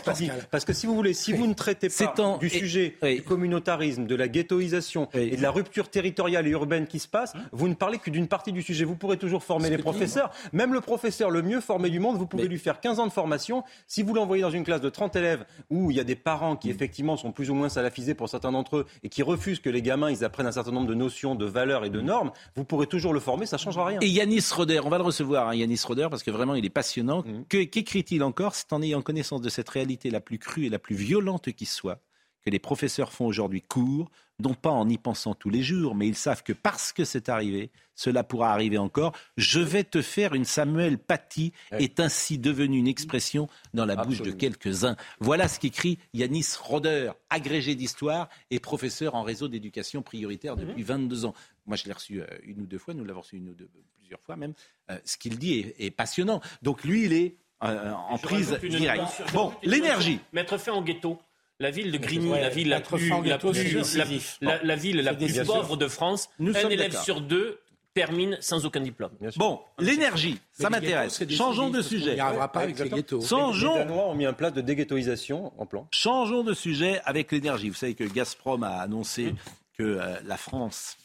Parce que si vous voulez, si vous ne traitez pas du sujet du communautarisme, de la ghettoisation et de la rupture territoriale et urbaine qui se passe, hein vous ne parlez que d'une partie du sujet. Vous pourrez toujours former les professeurs. Même le professeur le mieux formé du monde, vous pouvez lui faire 15 ans de formation. Si vous l'envoyez dans une classe de 30 élèves où il y a des parents qui mm. effectivement sont plus ou moins salafisés pour certains d'entre eux et qui refusent que les gamins ils apprennent un certain nombre de notions, de valeurs et de mm. normes, vous pourrez toujours le former, ça ne changera rien. Et Yanis Roder, on va le recevoir, hein, Yanis Roder, parce que vraiment il est passionnant. Mmh. Qu'écrit-il encore? C'est en ayant connaissance de cette réalité la plus crue et la plus violente qui soit que les professeurs font aujourd'hui cours, non pas en y pensant tous les jours, mais ils savent que parce que c'est arrivé, cela pourra arriver encore. Je vais te faire une Samuel Paty est ainsi devenue une expression dans la bouche de quelques-uns. Voilà ce qu'écrit Yanis Roder, agrégé d'histoire et professeur en réseau d'éducation prioritaire depuis 22 mmh. ans. Moi, je l'ai reçu euh, une ou deux fois, nous l'avons reçu une ou deux, plusieurs fois même. Euh, ce qu'il dit est, passionnant. Donc lui, il est euh, en prise directe. Bon, l'énergie. Mettre fin au ghetto. La ville de Grigny, la ville la plus, la, ville la plus pauvre de France, un élève sur deux termine sans aucun diplôme. Bon, l'énergie, ça m'intéresse. Changeons de sujet. Il n'y arrivera pas avec les ghettos. Les Danois ont mis un plan de déghettoisation en plan. Changeons de sujet avec l'énergie. Vous savez que Gazprom a annoncé hum. que la France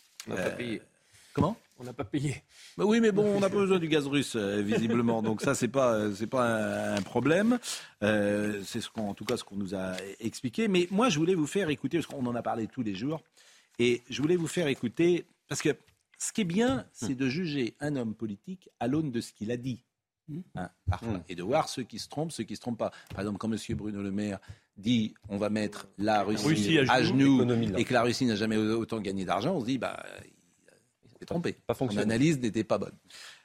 payé. Comment? On n'a pas payé. Bah oui, mais bon, on n'a pas besoin du gaz russe, euh, visiblement. Donc ça, c'est pas, c'est pas un, problème. Euh, c'est ce qu'on, en tout cas, ce qu'on nous a expliqué. Mais moi, je voulais vous faire écouter, parce qu'on en a parlé tous les jours, et je voulais vous faire écouter, parce que ce qui est bien, c'est de juger un homme politique à l'aune de ce qu'il a dit. Hein, mmh. Et de voir ceux qui se trompent, ceux qui se trompent pas. Par exemple, quand M. Bruno Le Maire dit on va mettre la Russie, à, genoux, et que la Russie n'a jamais autant gagné d'argent, on se dit bah s'est trompé. Pas Son analyse n'était pas bonne.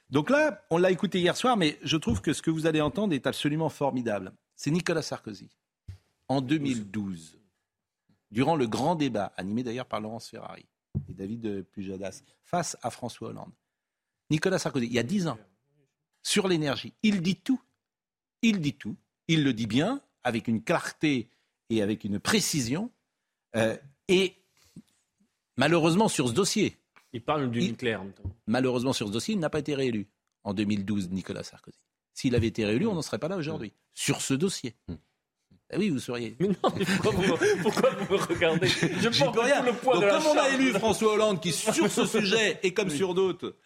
Donc là, on l'a écouté hier soir, mais je trouve que ce que vous allez entendre est absolument formidable. C'est Nicolas Sarkozy, en 2012, durant le grand débat, animé d'ailleurs par Laurence Ferrari et David Pujadas, face à François Hollande. Nicolas Sarkozy, il y a dix ans, sur l'énergie, il dit tout. Il dit tout. Il le dit bien, avec une clarté et avec une précision. Euh, et malheureusement, sur ce dossier. Il parle du nucléaire. Malheureusement, sur ce dossier, il n'a pas été réélu en 2012, Nicolas Sarkozy. S'il avait été réélu, on n'en serait pas là aujourd'hui. Sur ce dossier. Hmm. Eh oui, vous seriez. Mais non, (laughs) pourquoi, vous, me regardez? Je rien. le poids Donc, comme on a élu François Hollande, qui sur ce sujet et comme sur d'autres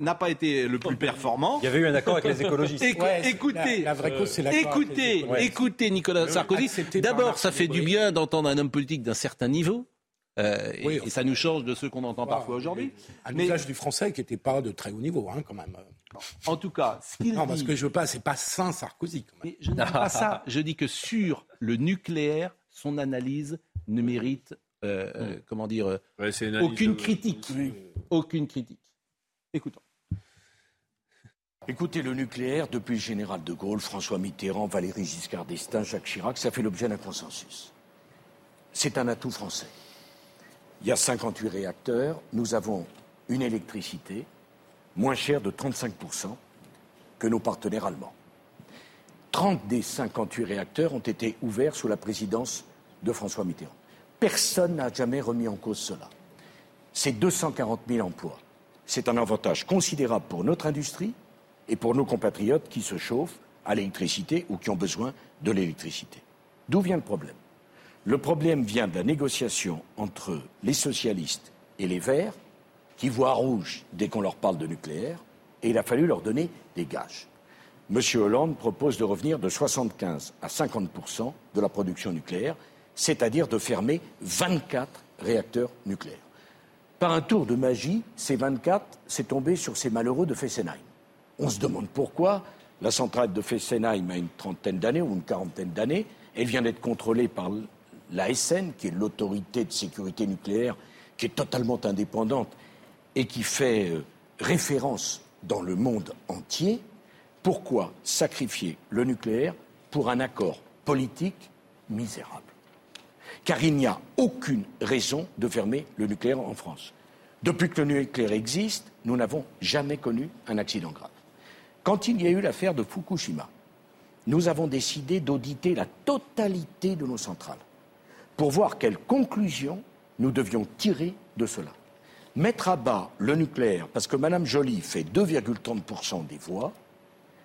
n'a pas été le plus performant. Il y avait eu un accord avec les écologistes. écoutez, la, vraie cause, c'est écoutez, écoutez, Nicolas Sarkozy. D'abord, ça fait du bien d'entendre un homme politique d'un certain niveau euh, et, ça nous change de ce qu'on entend parfois aujourd'hui. Un Mais... usage du français qui n'était pas de très haut niveau, hein, quand même. En tout cas, ce qu'il Non, parce que je veux pas, c'est pas saint Sarkozy. Quand même. Mais je ne dis pas ça. Je dis que sur le nucléaire, son analyse ne mérite, euh, euh, comment dire, aucune critique. Aucune critique. Écoutons. Écoutez, le nucléaire, depuis le général de Gaulle, François Mitterrand, Valéry Giscard d'Estaing, Jacques Chirac, ça fait l'objet d'un consensus. C'est un atout français. Il y a 58 réacteurs. Nous avons une électricité moins chère de 35% que nos partenaires allemands. 30 des 58 réacteurs ont été ouverts sous la présidence de François Mitterrand. Personne n'a jamais remis en cause cela. C'est 240 000 emplois. C'est un avantage considérable pour notre industrie et pour nos compatriotes qui se chauffent à l'électricité ou qui ont besoin de l'électricité. D'où vient le problème? Le problème vient de la négociation entre les socialistes et les Verts, qui voient rouge dès qu'on leur parle de nucléaire, et il a fallu leur donner des gages. M. Hollande propose de revenir de 75 à 50 de la production nucléaire, c'est-à-dire de fermer 24 réacteurs nucléaires. Par un tour de magie, ces 24, c'est tombé sur ces malheureux de Fessenheim. On se demande pourquoi. La centrale de Fessenheim a une trentaine d'années ou une quarantaine d'années. Elle vient d'être contrôlée par l'ASN, qui est l'autorité de sécurité nucléaire, qui est totalement indépendante et qui fait euh, référence dans le monde entier, pourquoi sacrifier le nucléaire pour un accord politique misérable? Car il n'y a aucune raison de fermer le nucléaire en France. Depuis que le nucléaire existe, nous n'avons jamais connu un accident grave. Quand il y a eu l'affaire de Fukushima, nous avons décidé d'auditer la totalité de nos centrales pour voir quelles conclusions nous devions tirer de cela. Mettre à bas le nucléaire, parce que Mme Joly fait 2,30% des voix,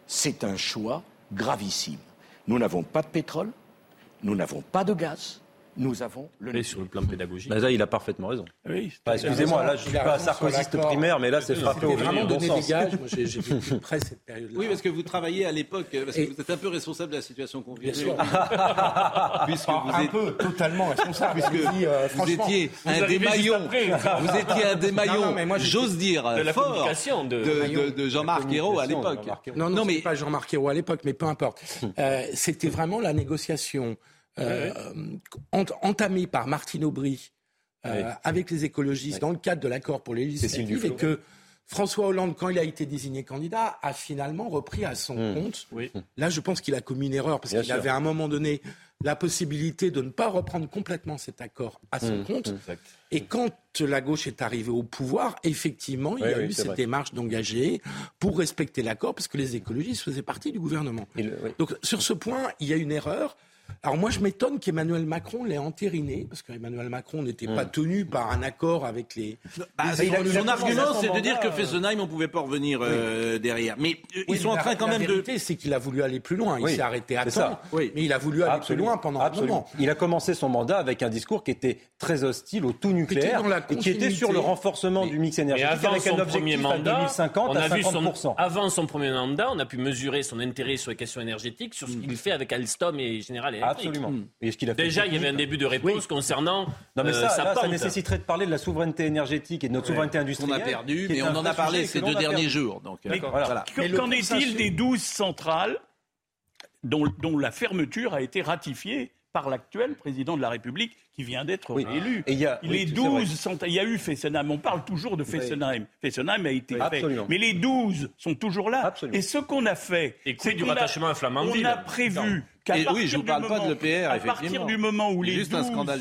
c'est un choix gravissime. Nous n'avons pas de pétrole, nous n'avons pas de gaz, nous avons le. Mais sur le plan pédagogique. Bah, il a parfaitement raison. Oui, Excusez-moi, là, je ne suis pas sarkozyste primaire, mais là, c'est frappé au vraiment donné des gages. Moi, j'ai vu près cette période-là. Oui, parce que vous travaillez à l'époque, parce que vous êtes un peu responsable de la situation qu'on vit. Bien sûr. (laughs) puisque vous un peu, totalement responsable. Puisque euh, vous étiez un des maillons. Vous étiez un des maillons, j'ose dire, fort de Jean-Marc Ayrault à l'époque. Non, non, mais pas Jean-Marc Ayrault à l'époque, mais peu importe. Euh, c'était vraiment la négociation euh, entamé par Martine Aubry euh, avec les écologistes dans le cadre de l'accord pour les législatives et que François Hollande, quand il a été désigné candidat, a finalement repris à son mmh. compte. Là, je pense qu'il a commis une erreur parce qu'il avait à un moment donné la possibilité de ne pas reprendre complètement cet accord à son mmh. compte. Et quand la gauche est arrivée au pouvoir, effectivement, il y a eu cette démarche d'engager pour respecter l'accord parce que les écologistes faisaient partie du gouvernement. Donc sur ce point, il y a une erreur. Alors moi, je m'étonne qu'Emmanuel Macron l'ait entériné, parce qu'Emmanuel Macron n'était pas hmm. tenu par un accord avec les... Bah, son argument, c'est de dire que Fessenheim, on ne pouvait pas revenir euh, derrière. Mais euh, ils sont en train quand même de... La c'est qu'il a voulu aller plus loin. Il s'est arrêté à temps, mais il a voulu aller plus loin pendant Absolument. un moment. Il a commencé son mandat avec un discours qui était très hostile au tout nucléaire et qui était sur le renforcement du mix énergétique avec un objectif mandat, 2050 on a Vu son, avant son premier mandat, on a pu mesurer son intérêt sur les questions énergétiques, sur ce qu'il fait avec Alstom et General Absolument. Et ce qu'il a fait Déjà, il y avait un début de réponse concernant. Non, mais ça, euh, ça nécessiterait de parler de la souveraineté énergétique et de notre souveraineté industrielle. On a perdu, mais on en a parlé ces deux derniers jours. Donc, euh, voilà. Qu'en est-il des 12 centrales dont, dont la fermeture a été ratifiée par l'actuel président de la République qui vient d'être réélu. il, y a, les 12 il y a eu Fessenheim, on parle toujours de Fessenheim. Fessenheim a été fait. Mais les 12 sont toujours là. Et ce qu'on a fait, c'est du rattachement à On a prévu qu'à partir, oui, je vous parle pas de l'EPR, à partir du moment où les 12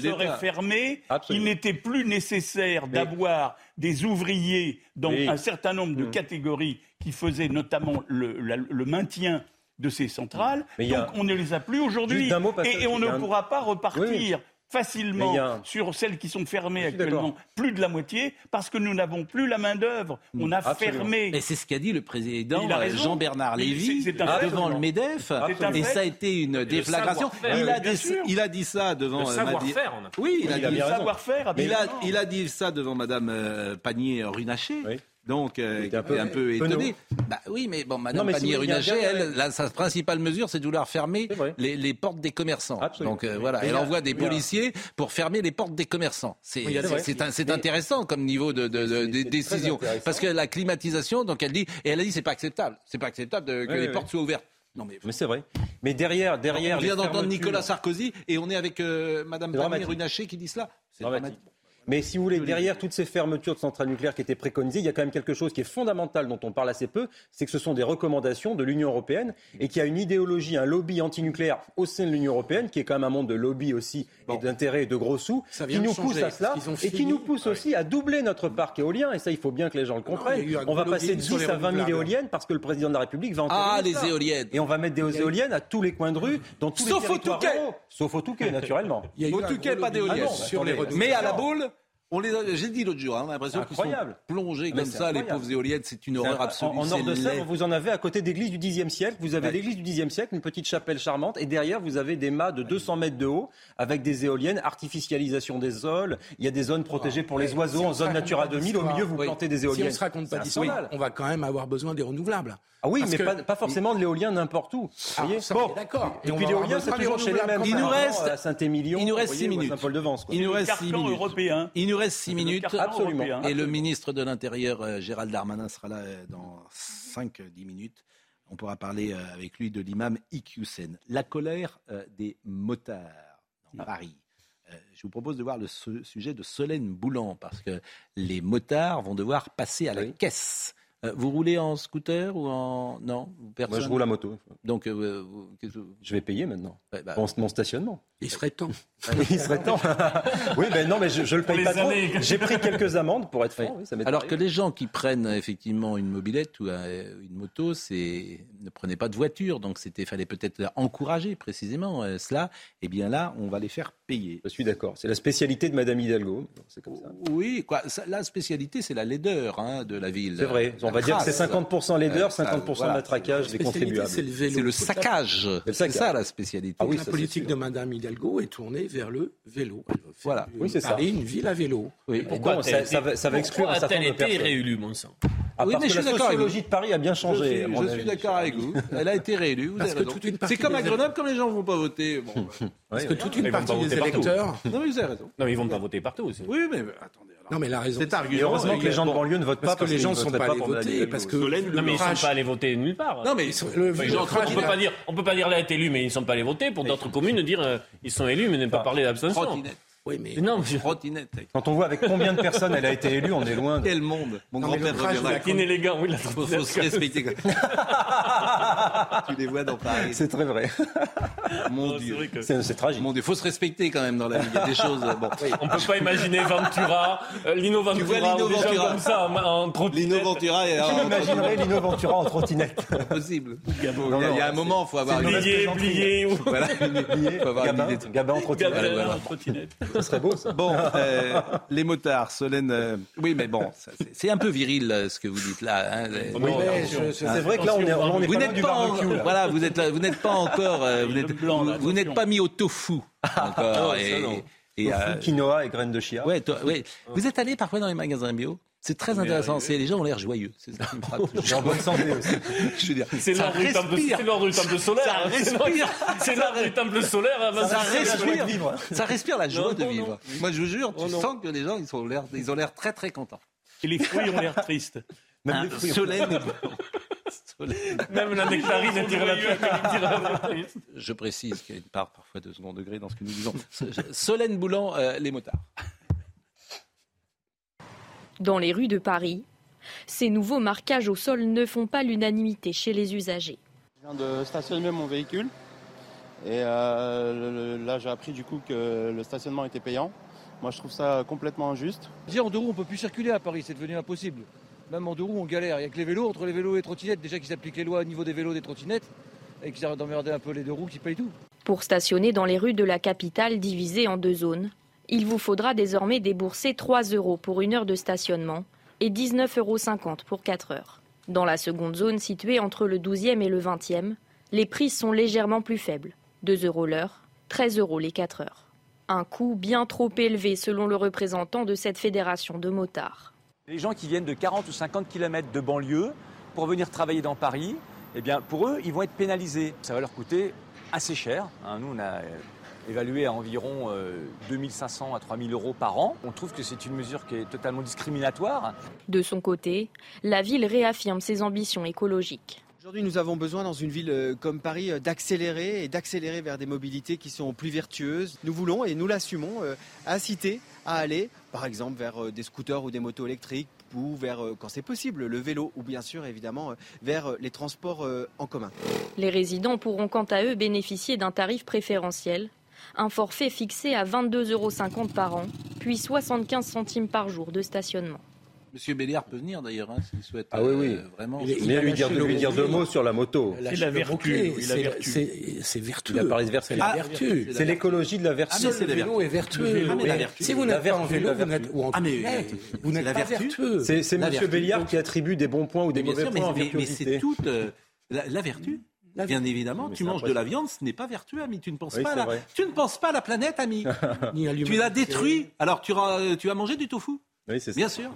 seraient fermés, il n'était plus nécessaire d'avoir des ouvriers dans un certain nombre de mmh. catégories qui faisaient notamment le maintien de ces centrales. Donc on ne les a plus aujourd'hui. Et, on ne pourra pas repartir. facilement sur celles qui sont fermées actuellement, plus de la moitié, parce que nous n'avons plus la main-d'œuvre. On a fermé. Et c'est ce qu'a dit le président Jean-Bernard Lévy devant le MEDEF. Et ça a été une déflagration. Il a, dit, il a, dit, ça devant. Le savoir-faire. Oui, il a, dit savoir-faire. Il, il a, dit ça devant Madame euh, Panier-Runacher. Donc, euh, un, peu, un peu étonné. Bah, oui, mais bon, Madame Pannier-Runacher, elle, sa principale mesure, c'est de vouloir fermer les, portes des commerçants. Donc euh, voilà, elle envoie des policiers pour fermer les portes des commerçants. C'est intéressant comme niveau de, décision, parce que la climatisation, donc elle dit, et elle a dit, c'est pas acceptable, c'est pas acceptable que les portes soient ouvertes. Non mais, c'est vrai. Mais derrière, derrière. On vient d'entendre Nicolas Sarkozy et on est avec euh, Madame Pannier-Runacher qui dit cela. C'est dramatique. Mais si vous voulez, derrière toutes ces fermetures de centrales nucléaires qui étaient préconisées, il y a quand même quelque chose qui est fondamental dont on parle assez peu, c'est que ce sont des recommandations de l'Union européenne et qu'il y a une idéologie, un lobby antinucléaire au sein de l'Union européenne, qui est quand même un monde de lobby aussi et d'intérêts et de gros sous, qui nous pousse à cela et qui nous pousse aussi à doubler notre parc éolien. Et ça, il faut bien que les gens le comprennent. on va passer de 10 à 20 000 éoliennes parce que le président de la République va en Ah, les éoliennes. Et on va mettre des éoliennes à tous les coins de rue, dans tous Sauf les au Touquet. Sauf au Touquet, naturellement. Au Touquet, pas d'éoliennes. Mais à la boule j'ai dit l'autre jour, hein, on a l'impression qu'ils sont plongés comme ça, les pauvres éoliennes, c'est une horreur absolue. En, nord de Sèvres, vous en avez à côté d'église du Xe siècle. Vous avez l'église du Xe siècle, une petite chapelle charmante, et derrière vous avez des mâts de 200 mètres de haut avec des éoliennes, artificialisation des sols. Il y a des zones protégées pour les oiseaux en zone Natura 2000. Au milieu, vous plantez des éoliennes. Si on se raconte pas d'histoire, on va quand même avoir besoin des renouvelables. Ah oui, mais pas, forcément de l'éolien n'importe où. Ah, bon, d'accord. Et, puis l'éolien, c'est toujours chez les mêmes. Il nous reste à Saint-Émilion. Il nous reste 6 minutes. Il nous reste 6 minutes. Reste 6 minutes. Absolument. Et le ministre de l'Intérieur, euh, Gérald Darmanin, sera là euh, dans 5-10 minutes. On pourra parler euh, avec lui de l'imam Iqiyoussen. La colère des motards dans Paris. Je vous propose de voir le sujet de Solène Boulan, parce que les motards vont devoir passer à la caisse. Euh, vous roulez en scooter ou en non Personne Moi, je roule à moto. Donc, euh, je vais payer maintenant bah, mon, stationnement. Il serait temps. (laughs) Il serait temps. (laughs) oui, mais non, mais je, ne le paye pas trop. J'ai pris quelques amendes pour être franc. Alors que les gens qui prennent effectivement une mobilette ou euh, une moto, c'est ne prenaient pas de voiture, donc c'était fallait peut-être encourager précisément cela. Et eh bien là, on va les faire payer. Je suis d'accord. C'est la spécialité de Madame Hidalgo. C'est comme ça. Oui, quoi. La spécialité, c'est la laideur hein, de la ville. C'est vrai on va dire que c'est 50% laideurs, 50% de matraquage des contribuables. C'est le, saccage. C'est ça la spécialité. Ah la politique de Mme Hidalgo est tournée vers le vélo. Voilà. Oui, c'est ça. une ville à vélo. Oui. Pourquoi ça, va, ça va exclure un certain nombre de personnes. été réélue, mon sang ah, oui, mais je suis d'accord. La sociologie de Paris a bien changé. Je suis, d'accord avec vous. Elle a été réélue. Vous avez raison. C'est comme à Grenoble, comme les gens ne vont pas voter. Parce que toute une partie des électeurs. Non, mais vous avez raison. Non, mais ils vont pas voter partout aussi. Oui, mais attendez. Non, mais la raison. C'est argument. heureusement que les gens de banlieue ne votent pas parce que les gens ne sont pas allés voter. Parce que non, mais ils ne sont pas allés voter nulle part. Non, mais on peut pas dire, on peut pas dire là est élu, mais ils ne sont pas allés voter. Pour d'autres communes, dire euh, ils sont élus, mais ne pas parler d'abstention. Oui, mais non, trottinette. Quand on voit avec combien de personnes elle a été élue, on est loin. Quel monde Mon grand-père reviendra. Inélégant, oui, la Faut, faut se respecter. (laughs) tu les vois dans Paris. C'est très vrai. (laughs) Mon Dieu. C'est tragique. Mon Dieu, faut se respecter quand même dans la vie. Il y a des choses. Bon. Oui. (laughs) On peut pas imaginer Ventura, euh, Lino Ventura, tu vois Lino Ventura comme ça en, en trottinette. Lino Ventura et imaginerait Lino Ventura en trottinette Impossible. il, y a, un moment, il faut avoir une plié, plié. Voilà, faut avoir Gabin, une idée. Gabin en trottinette. Ça serait beau, ça. Bon, euh, les motards, Solène. Euh, oui, mais bon, c'est un peu viril euh, ce que vous dites là. Hein, oui, c'est vrai que là, on est, on est vous n'êtes pas, en, voilà, vous êtes, vous n'êtes pas encore, vous n'êtes pas mis au tofu encore. et, et, quinoa et graines de chia. Ouais, ouais. Vous êtes allé parfois dans les magasins bio? C'est très intéressant. C'est les gens ont l'air joyeux. C'est ça qui me frappe. (laughs) en bonne santé aussi. Je veux dire, (laughs) c'est l'ordre du temple solaire. Ça respire. C'est l'ordre du temple solaire. Ça respire. Ça respire la joie de vivre. Moi, je vous jure, tu sens que les gens, ils ont l'air, ils ont l'air très très contents. Et les fruits ont l'air tristes. (laughs) Même les fruits. Solène. Même la nectarine attire la Je précise qu'il y a une part parfois de second degré dans ce que nous disons. Solène Boulan, euh, les motards. Dans les rues de Paris, ces nouveaux marquages au sol ne font pas l'unanimité chez les usagers. Je viens de stationner mon véhicule et euh, là j'ai appris du coup que le stationnement était payant. Moi je trouve ça complètement injuste. Dire en deux roues on peut plus circuler à Paris, c'est devenu impossible. Même en deux roues on galère. Il n'y a que les vélos, entre les vélos et les trottinettes, déjà qu'ils appliquent les lois au niveau des vélos et des trottinettes et qu'ils arrêtent d'emmerder un peu les deux roues qui payent tout. Pour stationner dans les rues de la capitale divisées en deux zones, il vous faudra désormais débourser 3 euros pour une heure de stationnement et 19,50 euros pour 4 heures. Dans la seconde zone située entre le 12e et le 20e, les prix sont légèrement plus faibles. 2 euros l'heure, 13 euros les 4 heures. Un coût bien trop élevé selon le représentant de cette fédération de motards. Les gens qui viennent de 40 ou 50 km de banlieue pour venir travailler dans Paris, eh bien pour eux, ils vont être pénalisés. Ça va leur coûter assez cher. Hein. nous, on a évalué à environ 2500 euh, à 3000 euros par an. On trouve que c'est une mesure qui est totalement discriminatoire. De son côté, la ville réaffirme ses ambitions écologiques. Aujourd'hui, nous avons besoin dans une ville euh, comme Paris euh, d'accélérer et d'accélérer vers des mobilités qui sont plus vertueuses. Nous voulons, et nous l'assumons, inciter à aller, par exemple, vers des scooters ou des motos électriques ou vers, quand c'est possible, le vélo ou bien sûr, évidemment, vers les transports en commun. Les résidents pourront quant à eux bénéficier d'un tarif préférentiel un forfait fixé à 22,50 euros par an, puis 75 centimes par jour de stationnement. Monsieur Béliard peut venir d'ailleurs, hein, s'il souhaite ah oui, oui. Euh, vraiment. Il, il, lui dire, lui dire deux mots sur la moto. C'est la vertu. C'est vertueux. Il a parlé de vertu. C'est la vertu. C'est l'écologie de la vertu. Ah, le vélo est vertueux. Si vous n'êtes pas en vélo, vous n'êtes ou en ah, vous n'êtes pas vertueux. C'est Monsieur Béliard qui attribue des bons points ou des mauvais points Mais c'est toute euh, la vertu. Bien évidemment, tu manges de la viande, ce n'est pas vertueux, ami. Tu ne penses pas, à la... tu ne penses pas à la planète, ami. (laughs) tu l'as détruit. Alors tu, tu as mangé du tofu. Oui, c'est Bien sûr.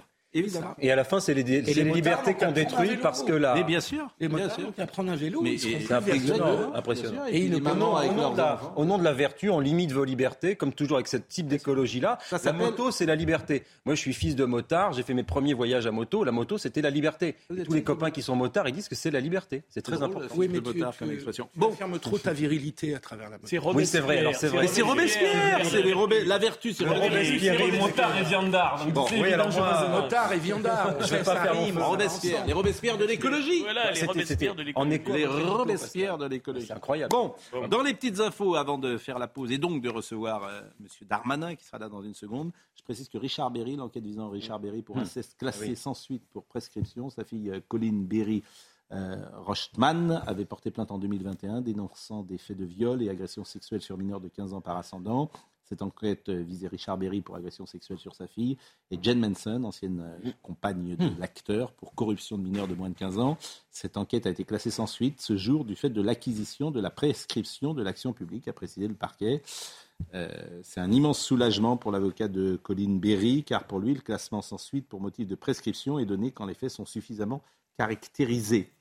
Et à la fin, c'est les, les, libertés qu'on détruit parce que là. Mais bien sûr. Les bien sûr. qui apprennent un vélo. Mais c'est impressionnant. impressionnant. Et, et au, nom, au, nom la, au, nom de la, vertu, on limite vos libertés, comme toujours avec ce type d'écologie-là. La moto, c'est la liberté. Moi, je suis fils de motard. J'ai fait mes premiers voyages à moto. La moto, c'était la liberté. Tous les copains qui sont motards, ils disent que c'est la liberté. C'est très important. Oui, mais tu, comme expression. Bon, ferme trop ta virilité à travers la moto. Oui, c'est vrai. Alors c'est vrai. C'est Robespierre. C'est la vertu. C'est Robespierre. Les motards et viandards. Bon, oui, alors motard et viandards je vais pas faire mon Robespierre, les Robespierre de l'écologie. Voilà, les Robespierre de l'écologie. Les Robespierre de l'écologie. C'est incroyable. Bon, dans les petites infos, avant de faire la pause et donc de recevoir euh, M. Darmanin, qui sera là dans une seconde, je précise que Richard Berry, l'enquête visant Richard Berry pour inceste hmm. classé ah sans suite pour prescription, sa fille euh, Colline Berry. Euh, Rochtman avait porté plainte en 2021 dénonçant des faits de viol et agressions sexuelles sur mineurs de 15 ans par ascendant. Cette enquête visait Richard Berry pour agression sexuelle sur sa fille et Jen Manson, ancienne euh, compagne de hmm. l'acteur, pour corruption de mineurs de moins de 15 ans. Cette enquête a été classée sans suite ce jour du fait de l'acquisition de la prescription de l'action publique, a précisé le parquet. Euh, c'est un immense soulagement pour l'avocat de Colin Berry, car pour lui, le classement sans suite pour motif de prescription est donné quand les faits sont suffisamment caractérisés.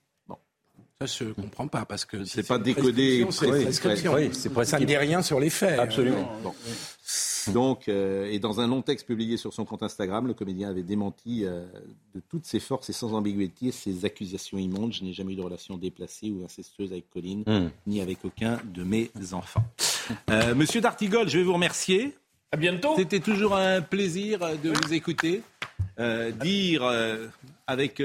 Ça, je ne comprends pas, parce que c'est pas décodé. C'est prescription. Oui, ça ne dit rien sur les faits. Absolument. Donc, euh, et dans un long texte publié sur son compte Instagram, le comédien avait démenti euh, de toutes ses forces et sans ambiguïté ces accusations immondes. Je n'ai jamais eu de relation déplacée ou incestueuse avec Colline, hmm. ni avec aucun de mes enfants. Euh, Monsieur Dartigol, je vais vous remercier. À bientôt. C'était toujours un plaisir de vous écouter. dire avec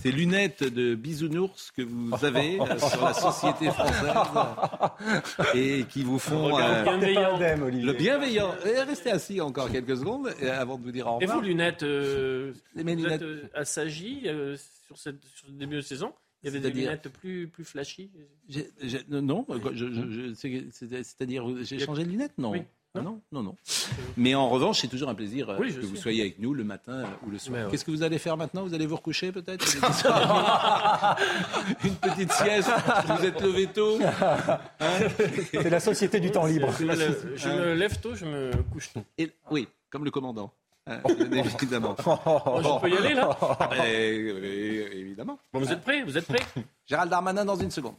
ces lunettes de bisounours que vous (laughs) avez euh, sur la société française et qui vous font euh, le bienveillant. restez assis encore quelques secondes avant de vous dire au revoir. Et vous, lunettes, euh, Les vous lunettes... êtes assagi sur, cette, sur ce début de saison. Il y avait des lunettes plus, plus flashy. Non, c'est-à-dire, j'ai changé de lunettes? Non. Ah non, non, non. Mais en revanche, c'est toujours un plaisir euh, que vous soyez avec nous le matin euh, ou le soir. Qu'est-ce que vous allez faire maintenant? Vous allez vous recoucher peut-être? (laughs) Une petite sieste? Vous êtes levé tôt? (laughs) Hein? C'est la société du temps libre. Je me lève tôt, je me couche tôt. oui, comme le commandant. Hein, évidemment. je peux y aller là? Évidemment. Bon, vous êtes prêts? Vous êtes prêts? Gérald Darmanin dans une seconde.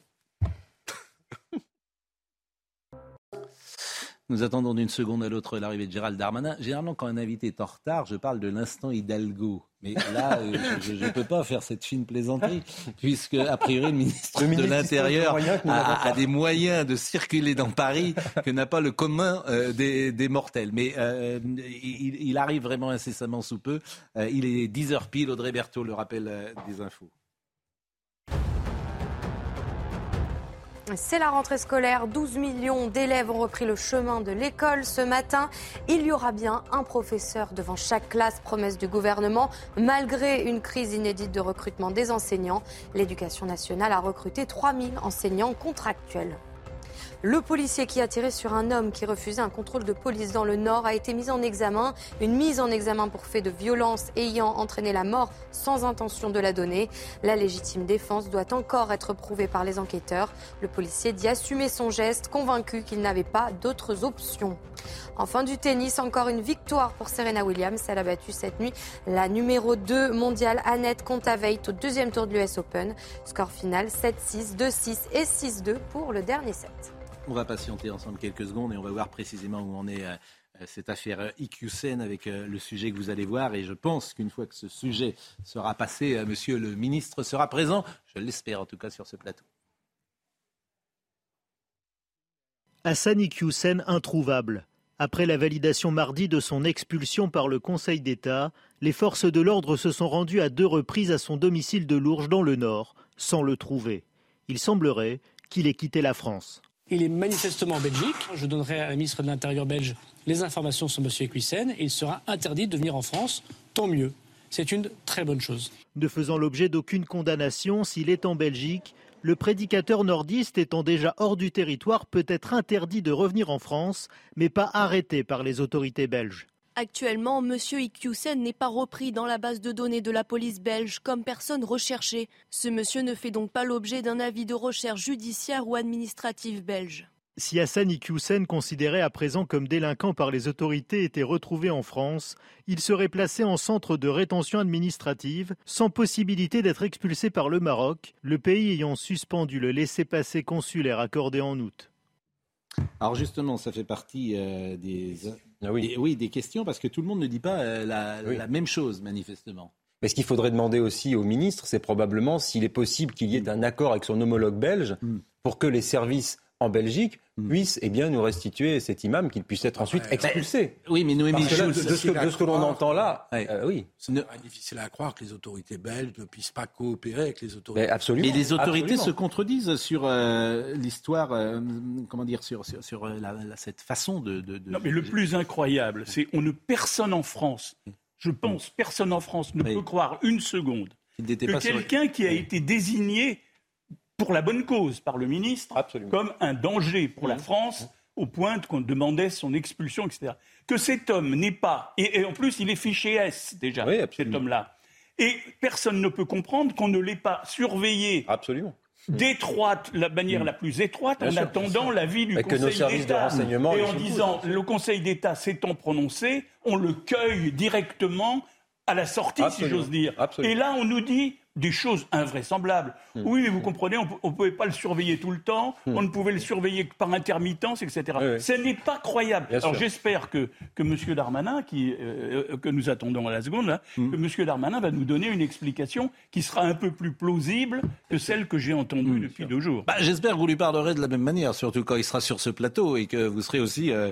Nous attendons d'une seconde à l'autre l'arrivée de Gérald Darmanin. Généralement, quand un invité est en retard, je parle de l'instant Hidalgo. Mais là, euh, je ne peux pas faire cette fine plaisanterie, puisque, a priori, le ministre, de l'Intérieur a, des moyens de circuler dans Paris que n'a pas le commun euh, des, mortels. Mais euh, il, arrive vraiment incessamment sous peu. il est 10h pile, Audrey Berthaud le rappelle des infos. C'est la rentrée scolaire. 12 millions d'élèves ont repris le chemin de l'école ce matin. Il y aura bien un professeur devant chaque classe, promesse du gouvernement. Malgré une crise inédite de recrutement des enseignants, l'éducation nationale a recruté 3000 enseignants contractuels. Le policier qui a tiré sur un homme qui refusait un contrôle de police dans le Nord a été mis en examen. Une mise en examen pour fait de violence ayant entraîné la mort sans intention de la donner. La légitime défense doit encore être prouvée par les enquêteurs. Le policier dit assumer son geste, convaincu qu'il n'avait pas d'autres options. En fin du tennis, encore une victoire pour Serena Williams. Elle a battu cette nuit la numéro 2 mondiale Annette Kontaveit au deuxième tour de l'US Open. Score final 7-6, 2-6 et 6-2 pour le dernier set. On va patienter ensemble quelques secondes et on va voir précisément où en est euh, euh, cette affaire IQCN avec euh, le sujet que vous allez voir. Et je pense qu'une fois que ce sujet sera passé, monsieur le ministre sera présent. Je l'espère en tout cas sur ce plateau. Hassan Iqiyoussen introuvable. Après la validation mardi de son expulsion par le Conseil d'État, les forces de l'ordre se sont rendues à deux reprises à son domicile de Lourges dans le Nord, sans le trouver. Il semblerait qu'il ait quitté la France. Il est manifestement en Belgique. Je donnerai à la ministre de l'Intérieur belge les informations sur M. Equissen et il sera interdit de venir en France. Tant mieux. C'est une très bonne chose. Ne faisant l'objet d'aucune condamnation, s'il est en Belgique, le prédicateur nordiste étant déjà hors du territoire peut être interdit de revenir en France, mais pas arrêté par les autorités belges. Actuellement, M. Iqiyoussen n'est pas repris dans la base de données de la police belge comme personne recherchée. Ce monsieur ne fait donc pas l'objet d'un avis de recherche judiciaire ou administrative belge. Si Hassan Iqiyoussen, considéré à présent comme délinquant par les autorités, était retrouvé en France, il serait placé en centre de rétention administrative, sans possibilité d'être expulsé par le Maroc, le pays ayant suspendu le laissez-passer consulaire accordé en août. Alors justement, ça fait partie euh, des, ah oui. Des, questions, parce que tout le monde ne dit pas euh, la, même chose, manifestement. Mais ce qu'il faudrait demander aussi au ministre, c'est probablement s'il est possible qu'il y ait un accord avec son homologue belge hmm. pour que les services en Belgique hmm. puissent eh bien, nous restituer cet imam, qu'il puisse être ensuite expulsé. oui, mais Noémie Schulz, de, ce que, l'on entend là, euh, oui. C'est difficile à croire que les autorités belges ne puissent pas coopérer avec les autorités. Mais absolument. Et les autorités se contredisent sur euh, l'histoire, euh, comment dire, sur, sur, cette façon de, Non, mais le plus incroyable, c'est on ne personne en France, je pense, personne en France ne peut croire une seconde que quelqu'un qui a été désigné pour la bonne cause par le ministre comme un danger pour la mmh. France au point qu'on demandait son expulsion, etc. Que cet homme n'est pas, et, en plus il est fiché S déjà, cet homme-là, et personne ne peut comprendre qu'on ne l'ait pas surveillé. Absolument d'étroite, la manière mmh. la plus étroite, en attendant l'avis du Conseil d'État. Et en disant, le Conseil d'État s'étant prononcé, on le cueille directement à la sortie, si j'ose dire. Et là, on nous dit, des choses invraisemblables. Hmm. Oui, mais vous comprenez, on ne pouvait pas le surveiller tout le temps, hmm. on ne pouvait le surveiller que par intermittence, etc. Ce n'est pas croyable. Alors j'espère que, que M. Darmanin, qui, euh, euh, que nous attendons à la seconde, là, hmm. que M. Darmanin va nous donner une explication qui sera un peu plus plausible que celle que j'ai entendue depuis deux jours. Bah, j'espère que vous lui parlerez de la même manière, surtout quand il sera sur ce plateau et que vous serez aussi... Euh,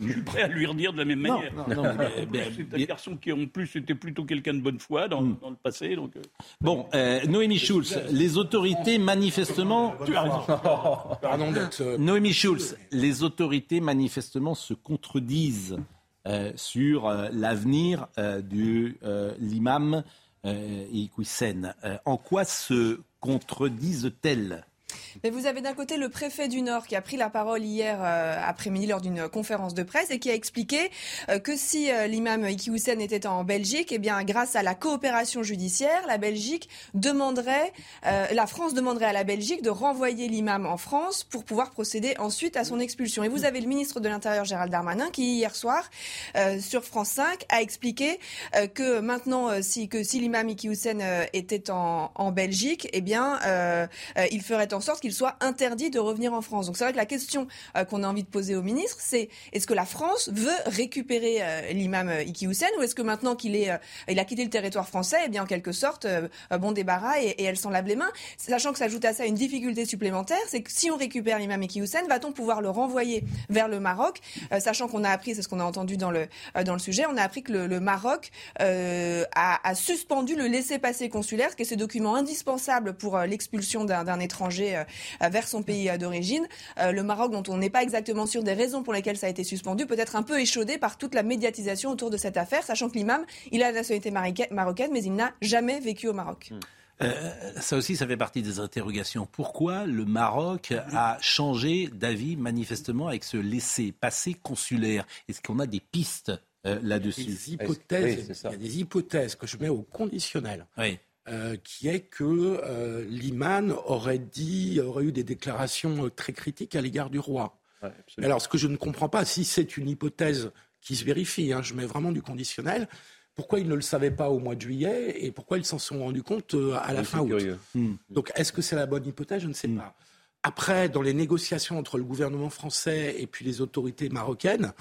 je suis prêt à lui redire de la même manière. c'est un garçon qui en plus était plutôt quelqu'un de bonne foi dans, dans le passé. Donc, Bon, euh, Noémie Schulz, les autorités manifestement. (laughs) Pardon d'être. Euh, Noémie Schulz, les autorités manifestement se contredisent euh, sur l'avenir de l'imam Iqwisen. en quoi se contredisent-elles? Mais vous avez d'un côté le préfet du Nord qui a pris la parole hier euh, après-midi lors d'une conférence de presse et qui a expliqué euh, que si euh, l'imam Iki était en Belgique, eh bien grâce à la coopération judiciaire, la Belgique demanderait, la France demanderait à la Belgique de renvoyer l'imam en France pour pouvoir procéder ensuite à son expulsion. Et vous avez le ministre de l'Intérieur Gérald Darmanin qui hier soir sur France 5 a expliqué que maintenant si que si l'imam Iki était en, en Belgique, eh bien il ferait en en sorte qu'il soit interdit de revenir en France. Donc c'est vrai que la question qu'on a envie de poser au ministre, c'est est-ce que la France veut récupérer l'imam Iki Hussein ou est-ce que maintenant qu'il est, il a quitté le territoire français, eh bien en quelque sorte, bon débarras et, elle s'en lave les mains, sachant que s'ajoute à ça une difficulté supplémentaire, c'est que si on récupère l'imam Iki va-t-on pouvoir le renvoyer vers le Maroc, sachant qu'on a appris, c'est ce qu'on a entendu dans le dans le sujet, on a appris que le, Maroc a, a suspendu le laissez-passer consulaire, qui est ce document indispensable pour euh, l'expulsion d'un étranger euh, vers son pays euh, d'origine. le Maroc, dont on n'est pas exactement sûr des raisons pour lesquelles ça a été suspendu, peut être un peu échaudé par toute la médiatisation autour de cette affaire, sachant que l'imam, il a la nationalité marocaine, mais il n'a jamais vécu au Maroc. Hmm. ça aussi, ça fait partie des interrogations. Pourquoi le Maroc a changé d'avis manifestement avec ce laisser-passer consulaire? Est-ce qu'on a des pistes là-dessus? Des hypothèses, il y a des hypothèses que je mets au conditionnel. Euh, qui est que euh, l'imam aurait dit, aurait eu des déclarations euh, très critiques à l'égard du roi. Alors, ce que je ne comprends pas, si c'est une hypothèse qui se vérifie, hein, je mets vraiment du conditionnel, pourquoi ils ne le savaient pas au mois de juillet et pourquoi ils s'en sont rendus compte à la fin août? hmm. Donc, est-ce que c'est la bonne hypothèse? Je ne sais hmm. pas. Après, dans les négociations entre le gouvernement français et puis les autorités marocaines,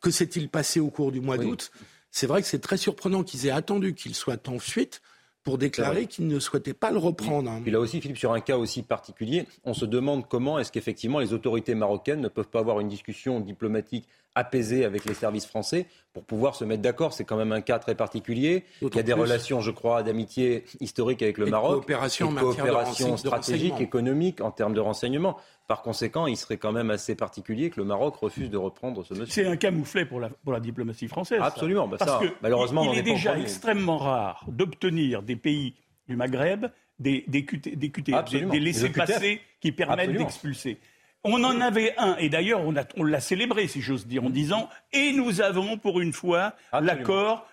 que s'est-il passé au cours du mois d'août? C'est vrai que c'est très surprenant qu'ils aient attendu qu'il soit en fuite pour déclarer qu'il ne souhaitait pas le reprendre. Puis là aussi, Philippe, sur un cas aussi particulier, on se demande comment est-ce qu'effectivement les autorités marocaines ne peuvent pas avoir une discussion diplomatique apaisée avec les services français pour pouvoir se mettre d'accord. C'est quand même un cas très particulier. Il y a des relations, je crois, d'amitié historique avec le Maroc. Coopération, et coopération stratégique, économique en termes de renseignement. Par conséquent, il serait quand même assez particulier que le Maroc refuse de reprendre ce monsieur. C'est un camouflet pour la, pour la diplomatie française. Absolument. Bah Parce que malheureusement, il, est déjà extrêmement rare d'obtenir des pays du Maghreb des, des, QT, des, des, laissés-passer qui permettent d'expulser. On en avait un, et d'ailleurs on, l'a célébré, si j'ose dire, en disant et nous avons pour une fois l'accord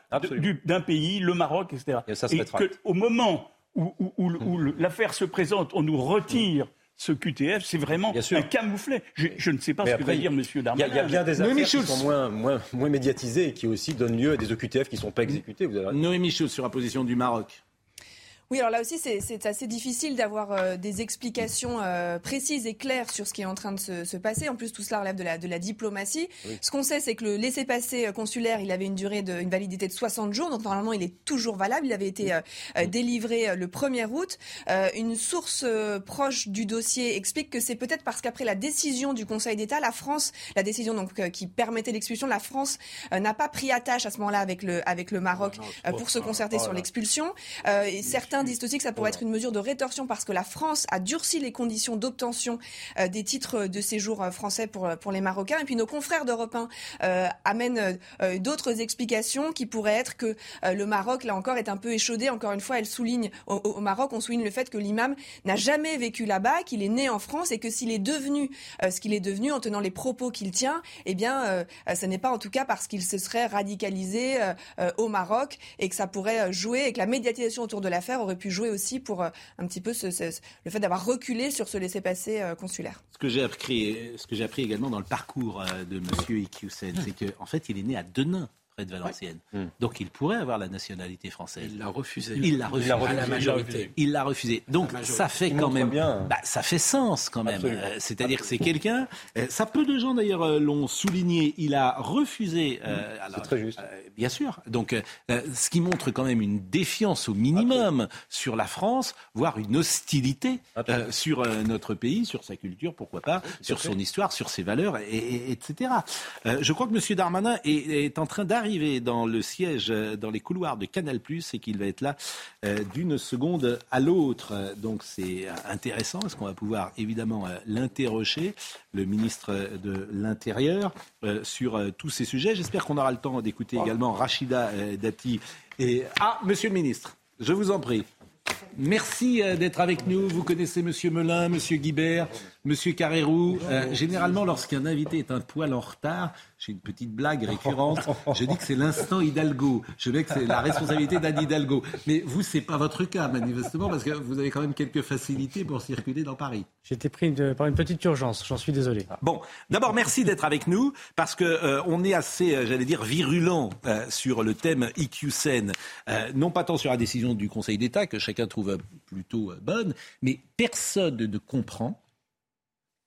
d'un pays, le Maroc, etc. Et, qu'au moment où, l'affaire se présente, on nous retire ce QTF, c'est vraiment un camouflet. Je, ne sais pas ce que va dire M. Darmanin. Il y, a bien des affaires qui sont moins, moins, moins, médiatisées et qui aussi donnent lieu à des OQTF qui ne sont pas exécutés. Vous avez... Noémie Schultz sur la position du Maroc. Oui, alors là aussi, c'est assez difficile d'avoir euh, des explications euh, précises et claires sur ce qui est en train de se, se passer. En plus, tout cela relève de la, de la diplomatie. Ce qu'on sait, c'est que le laissez-passer euh, consulaire, il avait une durée de, une validité de 60 jours, donc normalement, il est toujours valable. Il avait été délivré le 1er août. une source proche du dossier explique que c'est peut-être parce qu'après la décision du Conseil d'État, la France, la décision donc qui permettait l'expulsion, la France n'a pas pris attache à ce moment-là avec le, avec le Maroc pour se concerter sur l'expulsion. certains Certains disent aussi que ça pourrait être une mesure de rétorsion parce que la France a durci les conditions d'obtention euh, des titres de séjour euh, français pour, euh, pour les Marocains. Et puis nos confrères d'Europe 1 amènent d'autres explications qui pourraient être que le Maroc, là encore, est un peu échaudé. Encore une fois, elle souligne au, Maroc, on souligne le fait que l'imam n'a jamais vécu là-bas, qu'il est né en France et que s'il est devenu ce qu'il est devenu en tenant les propos qu'il tient, eh bien, ce n'est pas en tout cas parce qu'il se serait radicalisé au Maroc et que ça pourrait jouer et que la médiatisation autour de l'affaire aurait pu jouer aussi pour euh, un petit peu ce, le fait d'avoir reculé sur ce laissez-passer euh, consulaire. Ce que j'ai appris, ce que j'ai appris également dans le parcours euh, de M. Iqiyoussen, c'est qu'en en fait, il est né à Denain de Valenciennes. Hmm. Donc il pourrait avoir la nationalité française. Il l'a refusé. Il l'a refusé. À la majorité. Il l'a refusé. Donc ça fait quand même. Bien. Bah, ça fait sens quand même. Euh, c'est-à-dire que c'est quelqu'un. Euh, ça peu de gens d'ailleurs euh, l'ont souligné. Il a refusé. Hmm. c'est très juste. bien sûr. Donc ce qui montre quand même une défiance au minimum sur la France, voire une hostilité sur notre pays, sur sa culture, pourquoi pas, sur son histoire, sur ses valeurs, et, etc. je crois que M. Darmanin est, est en train d'arriver arrivé dans le siège, euh, dans les couloirs de Canal+, et qu'il va être là euh, d'une seconde à l'autre. Donc c'est intéressant, parce qu'on va pouvoir évidemment euh, l'interroger, le ministre de l'Intérieur, sur tous ces sujets? J'espère qu'on aura le temps d'écouter également Rachida Dati. Et... Ah, monsieur le ministre, je vous en prie. Merci d'être avec nous. Vous connaissez Monsieur Melin, Monsieur Guibert, Monsieur Carrérou. généralement, lorsqu'un invité est un poil en retard, j'ai une petite blague récurrente. Je dis que c'est l'instant Hidalgo. Je veux que c'est la responsabilité d'Anne Hidalgo. Mais vous, c'est pas votre cas, manifestement, parce que vous avez quand même quelques facilités pour circuler dans Paris. J'ai été pris par une petite urgence, j'en suis désolé. Bon, d'abord, merci d'être avec nous, parce que euh, on est assez, euh, j'allais dire, virulent euh, sur le thème IQSEN. non pas tant sur la décision du Conseil d'État, que chacun trouve plutôt bonne, mais personne ne comprend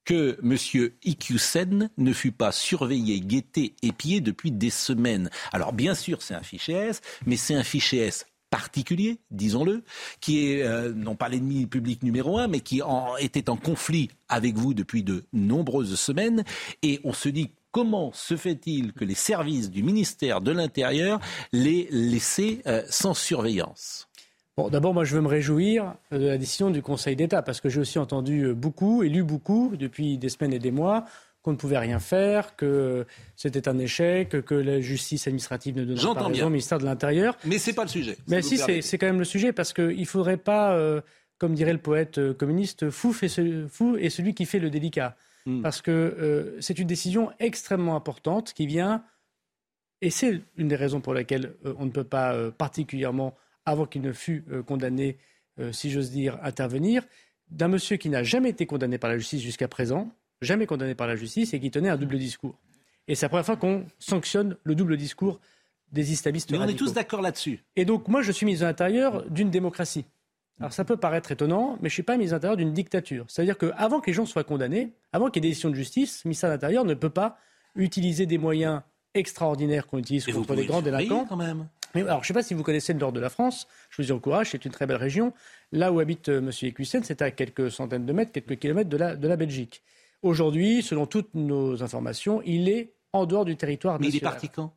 que M. Iqiyoussen ne fut pas surveillé, guetté, épié depuis des semaines. Alors bien sûr, c'est un fichier S, mais c'est un fichier S particulier, disons-le, qui est euh, non pas l'ennemi public numéro un, mais qui était en conflit avec vous depuis de nombreuses semaines. Et on se dit comment se fait-il que les services du ministère de l'Intérieur l'aient laissé euh, sans surveillance? D'abord, moi, je veux me réjouir de la décision du Conseil d'État, parce que j'ai aussi entendu euh, beaucoup et lu beaucoup depuis des semaines et des mois qu'on ne pouvait rien faire, que c'était un échec, que la justice administrative ne donnait pas raison au ministère de l'Intérieur. Mais ce n'est pas le sujet. Mais si, c'est quand même le sujet, parce qu'il ne faudrait pas, euh, comme dirait le poète euh, communiste, fou, fait fou est celui qui fait le délicat. Hmm. Parce que c'est une décision extrêmement importante qui vient, et c'est une des raisons pour lesquelles on ne peut pas particulièrement avant qu'il ne fût euh, condamné, euh, si j'ose dire, intervenir, d'un monsieur qui n'a jamais été condamné par la justice jusqu'à présent, jamais condamné par la justice, et qui tenait un double discours. Et c'est la première fois qu'on sanctionne le double discours des islamistes. Mais on est tous d'accord là-dessus. Et donc, moi, je suis mis à l'intérieur d'une démocratie. Alors, ça peut paraître étonnant, mais je ne suis pas mis à l'intérieur d'une dictature. C'est-à-dire qu'avant que les gens soient condamnés, avant qu'il y ait des décisions de justice, le ministère de l'Intérieur ne peut pas utiliser des moyens extraordinaires qu'on utilise contre les grands délinquants. Quand même. Mais alors, je ne sais pas si vous connaissez le nord de la France. Je vous y encourage, c'est une très belle région. Là où habite euh, M. Ecuisen, c'est à quelques centaines de mètres, quelques kilomètres de la, de la Belgique. Aujourd'hui, selon toutes nos informations, il est en dehors du territoire national. Mais il est parti quand?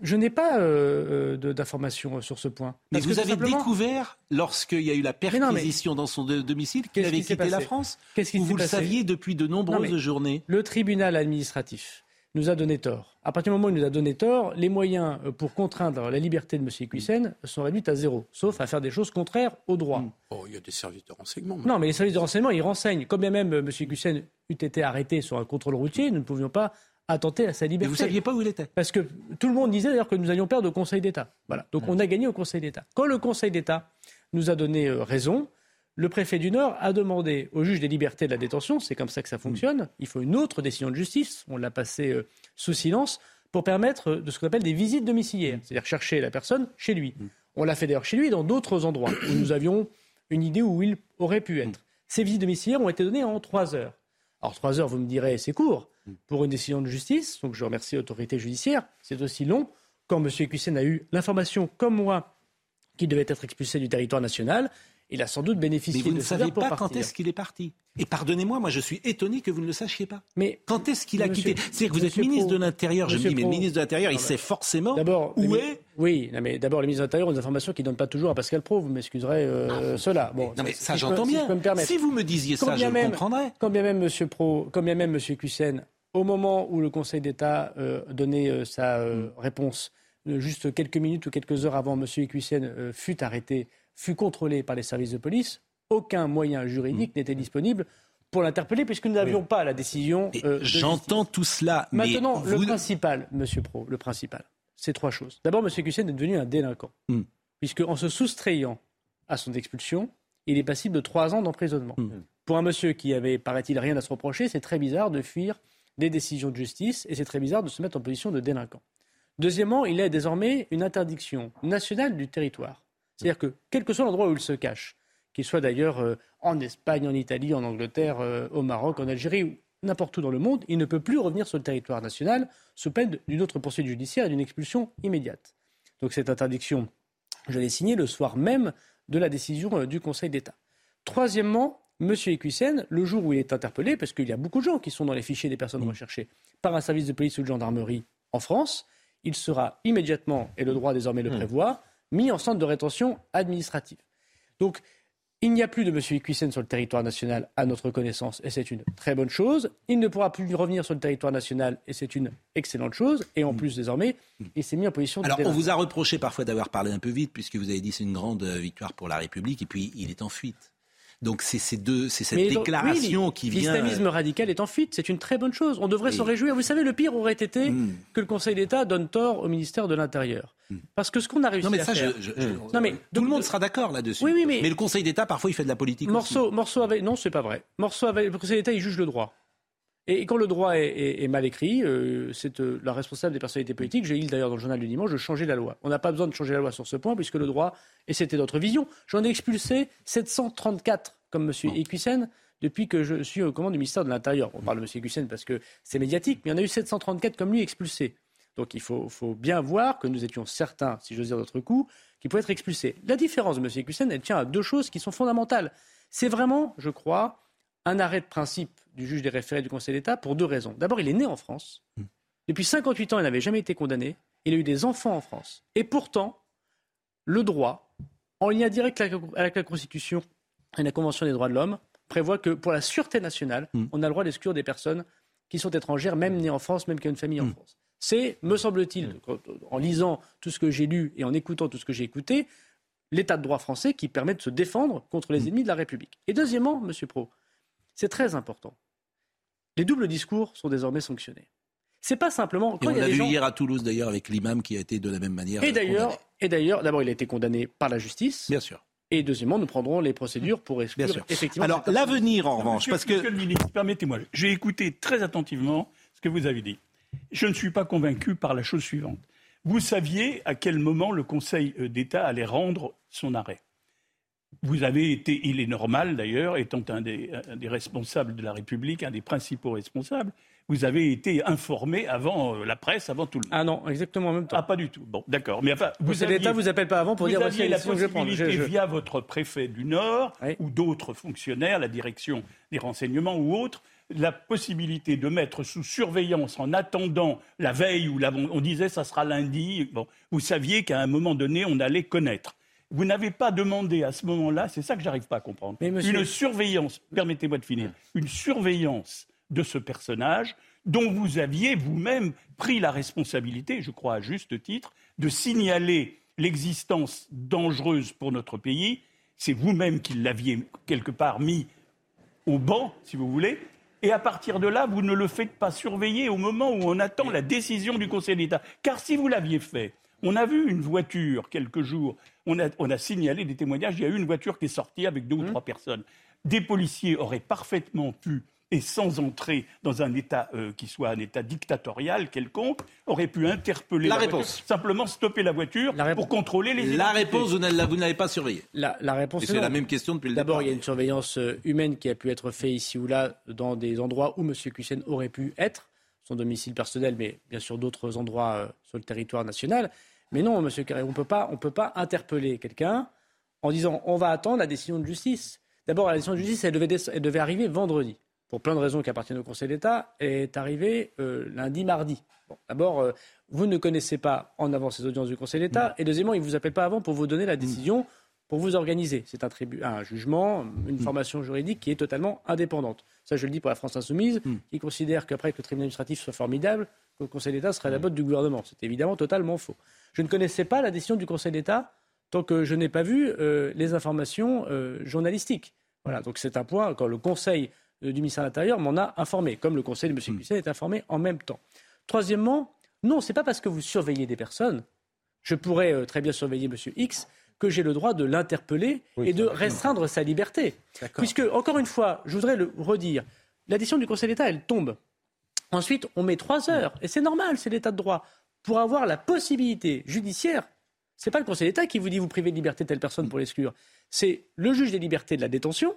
Je n'ai pas euh, euh d'informations sur ce point. Mais vous avez découvert, lorsqu'il y a eu la perquisition dans son domicile, qu'il avait quitté la France? Qu'est-ce qui Vous le saviez depuis de nombreuses journées Le tribunal administratif nous a donné tort. À partir du moment où il nous a donné tort, les moyens euh, pour contraindre la liberté de M. Equissen sont réduits à zéro, sauf à faire des choses contraires au droit. Hmm. Oh, il y a des services de renseignement. Non, mais les services de renseignement, ils renseignent. Comme bien même euh, M. Equissen eût été arrêté sur un contrôle routier, nous ne pouvions pas attenter à sa liberté. Mais vous ne saviez pas où il était Parce que tout le monde disait d'ailleurs que nous allions perdre au Conseil d'État. Voilà. Donc hmm. on a gagné au Conseil d'État. Quand le Conseil d'État nous a donné euh, raison, le préfet du Nord a demandé au juge des libertés de la détention, c'est comme ça que ça fonctionne, il faut une autre décision de justice, on l'a passé euh, sous silence, pour permettre de ce qu'on appelle des visites domiciliaires, c'est-à-dire chercher la personne chez lui. On l'a fait d'ailleurs chez lui dans d'autres endroits où nous avions une idée où il aurait pu être. Ces visites domiciliaires ont été données en trois heures. Alors trois heures, vous me direz, c'est court pour une décision de justice, donc je remercie l'autorité judiciaire. C'est aussi long quand M. Ecussen a eu l'information, comme moi, qu'il devait être expulsé du territoire national il a sans doute bénéficié Mais vous ne savez pas quand est-ce qu'il est parti. Et pardonnez-moi, moi je suis étonné que vous ne le sachiez pas. Mais quand est-ce qu'il a quitté C'est-à-dire que vous êtes ministre de l'Intérieur. Je me dis, mais le ministre de l'Intérieur, il sait forcément où est. Oui, mais d'abord, le ministre de l'Intérieur ont des informations qu'il ne donne pas toujours à Pascal Pro. Vous m'excuserez euh, ah. cela. Bon, non, mais ça, j'entends bien. Si, vous me disiez ça, je même, comprendrais. Quand bien même, Monsieur Pro, quand bien même, Monsieur Cussen, au moment où le Conseil d'État euh, donnait euh, sa mm. réponse, juste quelques minutes ou quelques heures avant, Monsieur Cussen fut arrêté fut contrôlé par les services de police, aucun moyen juridique mmh. n'était disponible pour l'interpeller puisque nous n'avions pas la décision. Euh, J'entends tout cela. Maintenant, le principal, Monsieur Pro, le principal, c'est trois choses. D'abord, Monsieur Cussen est devenu un délinquant, mmh. puisque en se soustrayant à son expulsion, il est passible de trois ans d'emprisonnement. Mmh. Pour un monsieur qui avait, paraît-il, rien à se reprocher, c'est très bizarre de fuir des décisions de justice et c'est très bizarre de se mettre en position de délinquant. Deuxièmement, il a désormais une interdiction nationale du territoire. C'est-à-dire que quel que soit l'endroit où il se cache, qu'il soit d'ailleurs euh, en Espagne, en Italie, en Angleterre, euh, au Maroc, en Algérie ou n'importe où dans le monde, il ne peut plus revenir sur le territoire national sous peine d'une autre poursuite judiciaire et d'une expulsion immédiate. Donc cette interdiction, je l'ai signée le soir même de la décision euh, du Conseil d'État. Troisièmement, M. Equissen, le jour où il est interpellé, parce qu'il y a beaucoup de gens qui sont dans les fichiers des personnes recherchées par un service de police ou de gendarmerie en France, il sera immédiatement, et le droit désormais le prévoit, mis en centre de rétention administrative. Donc, il n'y a plus de M. Equissen sur le territoire national à notre connaissance, et c'est une très bonne chose. Il ne pourra plus revenir sur le territoire national, et c'est une excellente chose. Et en plus, désormais, il s'est mis en position de. Alors, on vous a reproché parfois d'avoir parlé un peu vite, puisque vous avez dit c'est une grande euh, victoire pour la République, et puis il est en fuite. Donc c'est ces deux, c'est cette déclaration qui vient. L'islamisme radical est en fuite, c'est une très bonne chose. On devrait s'en réjouir. Vous savez, le pire aurait été hmm. que le Conseil d'État donne tort au ministère de l'Intérieur. Hmm. Parce que ce qu'on a réussi non, mais à ça, faire. Je, non, mais tout le monde sera d'accord là-dessus. Oui, oui, mais... mais le Conseil d'État parfois il fait de la politique. Morceau, aussi. morceau avec non, c'est pas vrai. Morceau avec le Conseil d'État, il juge le droit. Et quand le droit est, mal écrit, euh, c'est euh, la responsable des personnalités politiques, j'ai eu d'ailleurs dans le journal du dimanche, de changer la loi. On n'a pas besoin de changer la loi sur ce point, puisque le droit, et c'était notre vision, j'en ai expulsé 734, comme M. Equissen, depuis que je suis au commande du ministère de l'Intérieur. On parle de M. Equissen parce que c'est médiatique, mais il y en a eu 734 comme lui expulsés. Donc il faut, faut, bien voir que nous étions certains, si j'ose dire d'autres coup, qui pouvaient être expulsés. La différence de M. Equissen, elle tient à deux choses qui sont fondamentales. C'est vraiment, je crois, un arrêt de principe du juge des référés du Conseil d'État pour deux raisons. D'abord, il est né en France. Hmm. Depuis 58 ans, il n'avait jamais été condamné. Il a eu des enfants en France. Et pourtant, le droit, en lien direct avec la Constitution et la Convention des droits de l'homme, prévoit que pour la sûreté nationale, hmm. on a le droit d'exclure des personnes qui sont étrangères, même nées en France, même qui ont une famille en hmm. France. C'est, me semble-t-il, en lisant tout ce que j'ai lu et en écoutant tout ce que j'ai écouté, l'état de droit français qui permet de se défendre contre les ennemis de la République. Et deuxièmement, Monsieur Pro, c'est très important. Les doubles discours sont désormais sanctionnés. C'est pas simplement. Quand on l'a vu hier à Toulouse d'ailleurs avec l'imam qui a été de la même manière. Et d'ailleurs, et d'ailleurs, d'abord il a été condamné par la justice. Bien sûr. Et deuxièmement, nous prendrons les procédures pour exclure Bien effectivement. Alors l'avenir en revanche, parce que Monsieur le ministre, permettez-moi, j'ai écouté très attentivement ce que vous avez dit. Je ne suis pas convaincu par la chose suivante. Vous saviez à quel moment le Conseil d'État allait rendre son arrêt. Vous avez été, il est normal d'ailleurs, étant un des, responsables de la République, un des principaux responsables, vous avez été informé avant euh, la presse, avant tout le monde. Ah non, exactement en même temps. Ah pas du tout. Bon, d'accord. Mais enfin, vous l'État vous appelle pas avant pour dire aviez la possibilité je via votre préfet du Nord ou d'autres fonctionnaires, la direction des renseignements ou autres, la possibilité de mettre sous surveillance en attendant la veille où on disait ça sera lundi. Bon, vous saviez qu'à un moment donné on allait connaître. Vous n'avez pas demandé à ce moment-là, c'est ça que j'arrive pas à comprendre, une surveillance, permettez-moi de finir, une surveillance de ce personnage dont vous aviez vous-même pris la responsabilité, je crois à juste titre, de signaler l'existence dangereuse pour notre pays. C'est vous-même qui l'aviez quelque part mis au banc, si vous voulez. Et à partir de là, vous ne le faites pas surveiller au moment où on attend la décision du Conseil d'État. Car si vous l'aviez fait, on a vu une voiture quelques jours, on a, signalé des témoignages, il y a eu une voiture qui est sortie avec deux ou mmh. trois personnes. Des policiers auraient parfaitement pu et sans entrer dans un État euh, qui soit un État dictatorial quelconque, auraient pu interpeller la, réponse. simplement stopper la voiture pour contrôler les La réponse, vous ne l'avez pas surveillée. La, réponse, c'est la même question depuis le départ. D'abord, il y a une surveillance euh, humaine qui a pu être faite ici ou là dans des endroits où M. Kussen aurait pu être, son domicile personnel, mais bien sûr d'autres endroits euh, sur le territoire national. Mais non, M. Carré, on ne peut pas interpeller quelqu'un en disant on va attendre la décision de justice. D'abord, la décision de justice, elle devait, arriver vendredi. Pour plein de raisons qui appartiennent au Conseil d'État, elle est arrivée euh, lundi, mardi. D'abord, euh, vous ne connaissez pas en avance ces audiences du Conseil d'État. Et deuxièmement, il ne vous appelle pas avant pour vous donner la décision, pour vous organiser. C'est un, un, jugement, une mm. formation juridique qui est totalement indépendante. Ça, je le dis pour la France insoumise, mm. qui considère qu'après que le tribunal administratif soit formidable, que le Conseil d'État serait la botte du gouvernement. C'est évidemment totalement faux. Je ne connaissais pas la décision du Conseil d'État tant que je n'ai pas vu euh, les informations euh, journalistiques. Voilà, donc c'est un point, quand le Conseil euh, du ministère de l'Intérieur m'en a informé, comme le Conseil de M. Cuisset est informé en même temps. Troisièmement, non, ce n'est pas parce que vous surveillez des personnes, je pourrais très bien surveiller M. X, que j'ai le droit de l'interpeller et de restreindre sa liberté. Puisque, encore une fois, je voudrais le redire, la décision du Conseil d'État, elle tombe. Ensuite, on met trois heures, et c'est normal, c'est l'état de droit, pour avoir la possibilité judiciaire. Ce n'est pas le Conseil d'État qui vous dit vous privez de liberté telle personne pour l'exclure. C'est le juge des libertés de la détention,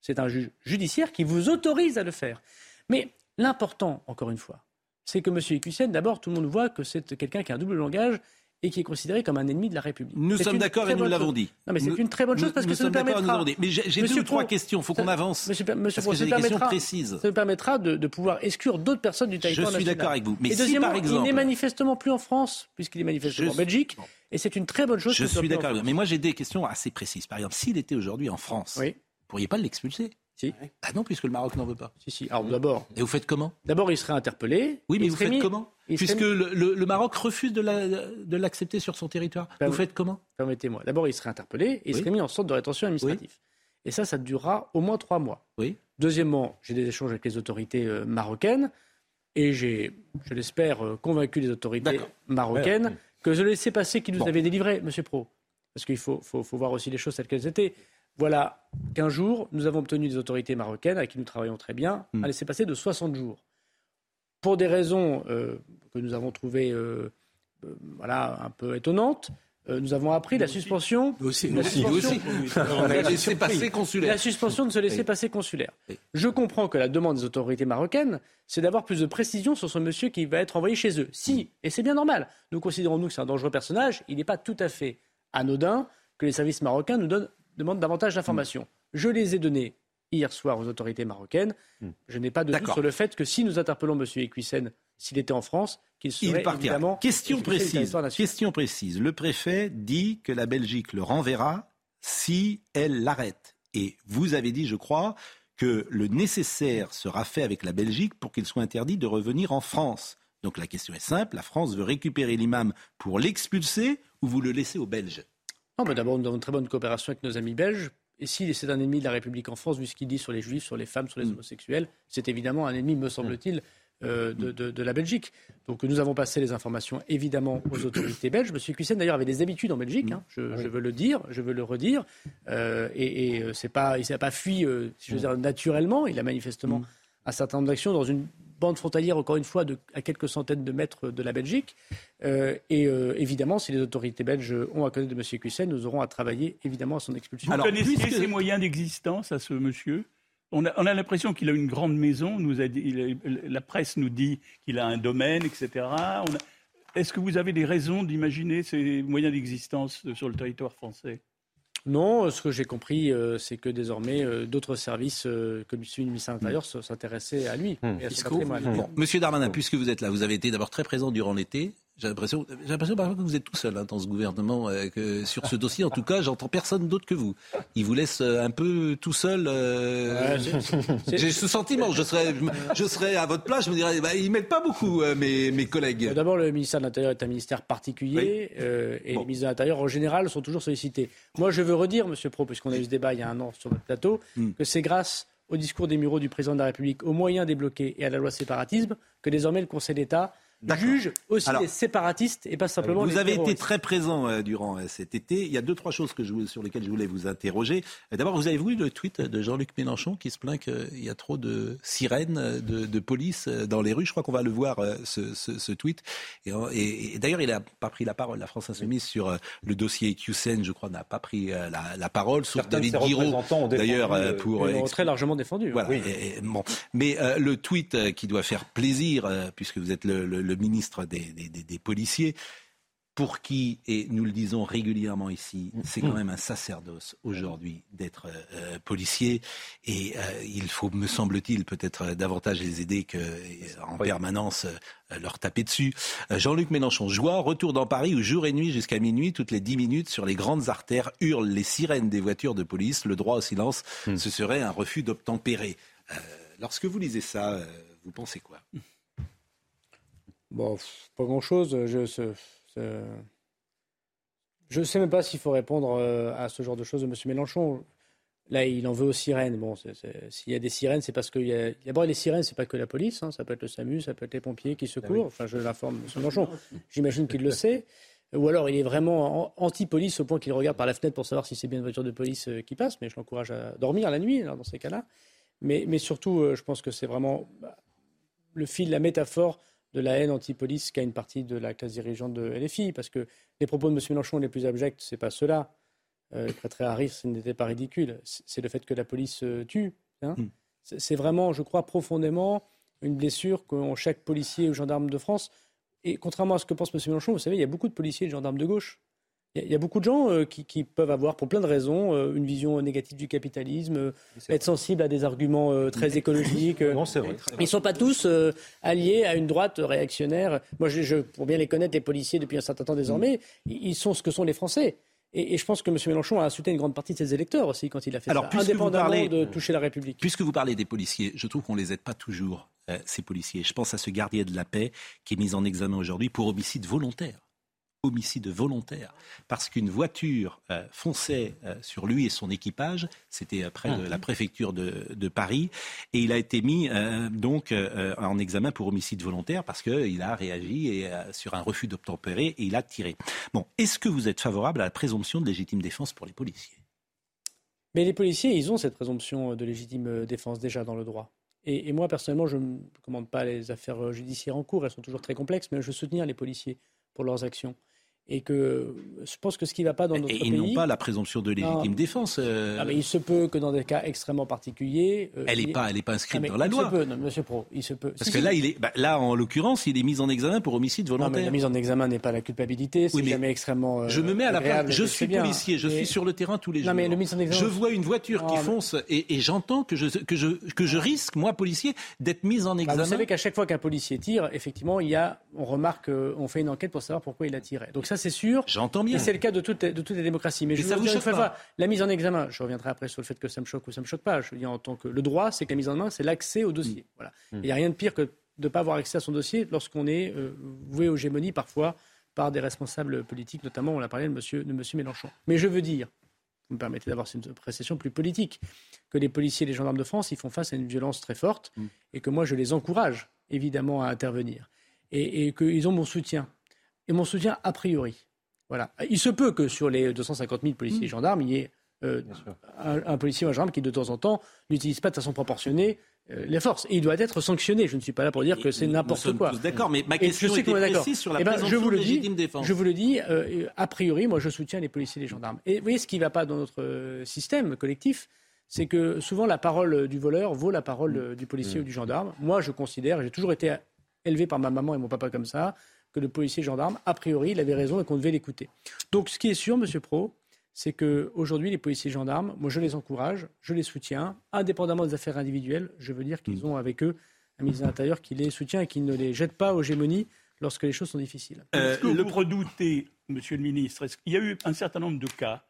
c'est un juge judiciaire qui vous autorise à le faire. Mais l'important, encore une fois, c'est que M. Ecussène, d'abord, tout le monde voit que c'est quelqu'un qui a un double langage et qui est considéré comme un ennemi de la République. Nous sommes d'accord et nous l'avons dit. Non, mais c'est une très bonne chose parce que ça nous permettra. Mais j'ai deux ou trois questions. Il faut qu'on avance. Monsieur, monsieur parce que des questions précises. Ça nous permettra de, pouvoir exclure d'autres personnes du territoire. Je suis d'accord avec vous. Mais et si par exemple, il n'est manifestement plus en France puisqu'il est manifestement en Belgique. Et c'est une très bonne chose. Je suis d'accord. Mais moi, j'ai des questions assez précises. Par exemple, s'il était aujourd'hui en France, vous ne pourriez pas l'expulser? Si. Ah non, puisque le Maroc n'en veut pas. Si, si. Alors d'abord. Et vous faites comment? D'abord, il serait interpellé. Oui, mais vous faites comment? Puisque le, Maroc refuse de l'accepter sur son territoire. vous faites comment? Permettez-moi. D'abord, il serait interpellé et il serait mis en sorte de rétention administrative. Et ça, ça durera au moins trois mois. Oui. Deuxièmement, j'ai des échanges avec les autorités euh, marocaines et j'ai, je l'espère, euh, convaincu les autorités marocaines que je laissais passer qui nous avait délivré, M. Pro. Parce qu'il faut, faut, voir aussi les choses telles qu'elles étaient. Voilà, 15 jours, nous avons obtenu des autorités marocaines avec qui nous travaillons très bien, un hmm. laisser passer de 60 jours. Pour des raisons euh, que nous avons trouvées voilà, un peu étonnantes, euh, nous avons appris la suspension. Aussi, la suspension, consulaire. La suspension de se laisser passer consulaire. Je comprends que la demande des autorités marocaines, c'est d'avoir plus de précision sur ce monsieur qui va être envoyé chez eux. Si, et c'est bien normal, nous considérons nous que c'est un dangereux personnage, il n'est pas tout à fait anodin que les services marocains nous donnent, demandent davantage d'informations. Je les ai données hier soir aux autorités marocaines. Hmm. Je n'ai pas de doute sur le fait que si nous interpellons M. Equissen s'il était en France, qu'il serait Il évidemment... Question précise, question précise. Le préfet dit que la Belgique le renverra si elle l'arrête. Et vous avez dit, je crois, que le nécessaire sera fait avec la Belgique pour qu'il soit interdit de revenir en France. Donc la question est simple, la France veut récupérer l'imam pour l'expulser ou vous le laissez aux Belges? Non, mais d'abord, nous avons une très bonne coopération avec nos amis belges. Et si c'est un ennemi de la République en France, vu ce qu'il dit sur les juifs, sur les femmes, sur les mm. homosexuels, c'est évidemment un ennemi, me semble-t-il, euh, de, la Belgique. Donc nous avons passé les informations évidemment aux autorités belges. M. Cuissen d'ailleurs avait des habitudes en Belgique, hein. je, veux le dire, je veux le redire. Euh, et, euh, c'est pas, il s'est pas fui, si je veux dire, naturellement. Il a manifestement un certain nombre d'actions dans une bande frontalière, encore une fois, de, à quelques centaines de mètres de la Belgique. et évidemment, si les autorités belges ont à connaître de M. Cuissen, nous aurons à travailler évidemment à son expulsion. Vous connaissez ses moyens d'existence à ce monsieur on a, l'impression qu'il a une grande maison. Nous la presse nous dit qu'il a un domaine, etc. Est-ce que vous avez des raisons d'imaginer ces moyens d'existence sur le territoire français? Non, ce que j'ai compris, euh, c'est que désormais, euh, d'autres services, euh, comme celui du ministère de l'Intérieur, s'intéressaient à lui. Hum. Monsieur Darmanin, puisque vous êtes là, vous avez été d'abord très présent durant l'été. J'ai l'impression, j'ai l'impression parfois que vous êtes tout seul hein, dans ce gouvernement. Euh, que sur ce dossier, en tout cas, j'entends personne d'autre que vous. Il vous laisse euh, un peu tout seul. Euh... j'ai ce sentiment. Je serais, je serais à votre place. Je me dirais, bah, ils m'aident pas beaucoup, mes, mes collègues. D'abord, le ministère de l'Intérieur est un ministère particulier, et les ministres de l'Intérieur, en général, sont toujours sollicités. Moi, je veux redire, Monsieur Pro, puisqu'on a eu ce débat il y a un an sur notre plateau, hmm. que c'est grâce au discours des mureaux du président de la République, aux moyens débloqués et à la loi séparatisme que désormais le Conseil d'État juge aussi les séparatistes et pas simplement vous les Vous avez été très présent euh, durant euh, cet été. Il y a deux, trois choses que je, sur lesquelles je voulais vous interroger. Euh, d'abord, vous avez vu le tweet de Jean-Luc Mélenchon qui se plaint qu'il y a trop de sirènes de, de, police dans les rues. Je crois qu'on va le voir, ce, ce, ce tweet. Et, et, d'ailleurs, il n'a pas pris la parole. La France Insoumise sur le dossier QSEN, je crois, n'a pas pris la, la parole, sauf David Guiraud, d'ailleurs, pour... très largement défendu. Voilà. Oui. bon. Mais le tweet qui doit faire plaisir, puisque vous êtes le, le le ministre des, policiers, pour qui, et nous le disons régulièrement ici, c'est quand même un sacerdoce aujourd'hui d'être euh, euh, policier. Et euh, il faut, me semble-t-il, peut-être davantage les aider qu'en permanence leur taper dessus. Jean-Luc Mélenchon, joie, retour dans Paris où jour et nuit jusqu'à minuit, toutes les dix minutes, sur les grandes artères, hurlent les sirènes des voitures de police. Le droit au silence, hmm. ce serait un refus d'obtempérer. lorsque vous lisez ça, vous pensez quoi? Bon, pas grand-chose. Je ne sais même pas s'il faut répondre euh, à ce genre de choses de M. Mélenchon. Là, il en veut aux sirènes. Bon, s'il y a des sirènes, c'est parce qu'il y a. D'abord, les sirènes, c'est pas que la police. Hein. Ça peut être le SAMU, ça peut être les pompiers qui secourent. Ah enfin, je l'informe, M. Mélenchon. J'imagine qu'il le sait. Ou alors, il est vraiment anti-police au point qu'il regarde par la fenêtre pour savoir si c'est bien une voiture de police euh, qui passe. Mais je l'encourage à dormir la nuit, dans ces cas-là. Mais, mais surtout, euh, je pense que c'est vraiment bah, le fil, la métaphore de la haine anti-police qu'a une partie de la classe dirigeante de LFI, parce que les propos de M. Mélenchon les plus abjects, c'est pas cela. Euh, très à rire, ce n'était pas ridicule. C'est le fait que la police euh, tue. Hein. Hmm. C'est vraiment, je crois, profondément une blessure qu'ont chaque policier ou gendarme de France. Et contrairement à ce que pense M. Mélenchon, vous savez, il y a beaucoup de policiers et de gendarmes de gauche il y, a beaucoup de gens euh, qui, peuvent avoir, pour plein de raisons, euh, une vision négative du capitalisme, euh, être sensibles à des arguments très écologiques. non, c'est vrai. Ils ne sont pas tous alliés à une droite réactionnaire. Moi, je, pour bien les connaître, les policiers, depuis un certain temps désormais, ils sont ce que sont les Français. Et, je pense que M. Mélenchon a insulté une grande partie de ses électeurs aussi quand il a fait Alors, ça, indépendamment de toucher la République. Puisque vous parlez des policiers, je trouve qu'on ne les aide pas toujours, ces policiers. Je pense à ce gardien de la paix qui est mis en examen aujourd'hui pour homicide volontaire homicide volontaire parce qu'une voiture euh, fonçait euh, sur lui et son équipage. C'était près de la préfecture de, Paris et il a été mis donc en examen pour homicide volontaire parce qu'il a réagi et, sur un refus d'obtempérer et il a tiré. Bon, est-ce que vous êtes favorable à la présomption de légitime défense pour les policiers? Mais les policiers, ils ont cette présomption de légitime défense déjà dans le droit. Et, moi, personnellement, je ne commande pas les affaires judiciaires en cours, elles sont toujours très complexes, mais je veux soutenir les policiers pour leurs actions et que je pense que ce qui ne va pas dans notre et pays... Ils n'ont pas la présomption de légitime défense. Euh. Ah, mais il se peut que dans des cas extrêmement particuliers... Euh, elle n'est pas, pas inscrite dans la il loi. Se peut, non, monsieur Pro, il se peut. Parce que là, il est, bah, là, en l'occurrence, il est mis en examen pour homicide volontaire. Non, mais la mise en examen n'est pas la culpabilité, c'est jamais extrêmement euh, Je me mets à la place, je suis policier, je suis sur le terrain tous les jours. Mais le mise en examen... Je vois une voiture qui fonce et, j'entends que je, que, je, que je risque, moi, policier, d'être mis en examen. Bah, vous savez qu'à chaque fois qu'un policier tire, effectivement, il y a, on remarque, on fait une enquête pour savoir pourquoi il a tiré. Donc ça, c'est sûr. J'entends et c'est le cas de toutes, les, de toutes les démocraties. Mais, je ça vous choque pas. la mise en examen, je reviendrai après sur le fait que ça me choque ou ça me choque pas. Je veux dire, en tant que le droit, c'est que la mise en main, c'est l'accès au dossier. Mm. Voilà. Mm. Il n'y a rien de pire que de ne pas avoir accès à son dossier lorsqu'on est euh, voué aux gémonies parfois par des responsables politiques, notamment on a parlé de monsieur, de monsieur Mélenchon. Mais je veux dire, vous me permettez d'avoir une appréciation plus politique, que les policiers et les gendarmes de France, ils font face à une violence très forte mm. et que moi, je les encourage évidemment à intervenir et, et qu'ils ont mon soutien. Et mon soutien a priori. Voilà. Il se peut que sur les 250 000 policiers et mmh. gendarmes, il y ait euh, un, policier ou un gendarme qui, de temps en temps, n'utilise pas de façon proportionnée euh, les forces. Et il doit être sanctionné. Je ne suis pas là pour dire que c'est n'importe quoi. D'accord, mais ma question est précise sur la eh ben, je vous le dis. Je vous le dis, euh, a priori, moi, je soutiens les policiers et les gendarmes. Et vous voyez, ce qui ne va pas dans notre système collectif, c'est que souvent la parole du voleur vaut la parole mmh. du policier mmh. ou du gendarme. Moi, je considère, j'ai toujours été élevé par ma maman et mon papa comme ça, que le policier gendarme, a priori, il avait raison et qu'on devait l'écouter. Donc ce qui est sûr, Monsieur Pro, c'est qu'aujourd'hui, les policiers gendarmes, moi je les encourage, je les soutiens, indépendamment des affaires individuelles, je veux dire qu'ils mm. ont avec eux un ministre de l'Intérieur qui les soutient et qui ne les jette pas aux gémonies lorsque les choses sont difficiles. Euh, est-ce que le... vous redoutez, Monsieur le Ministre, il y a eu un certain nombre de cas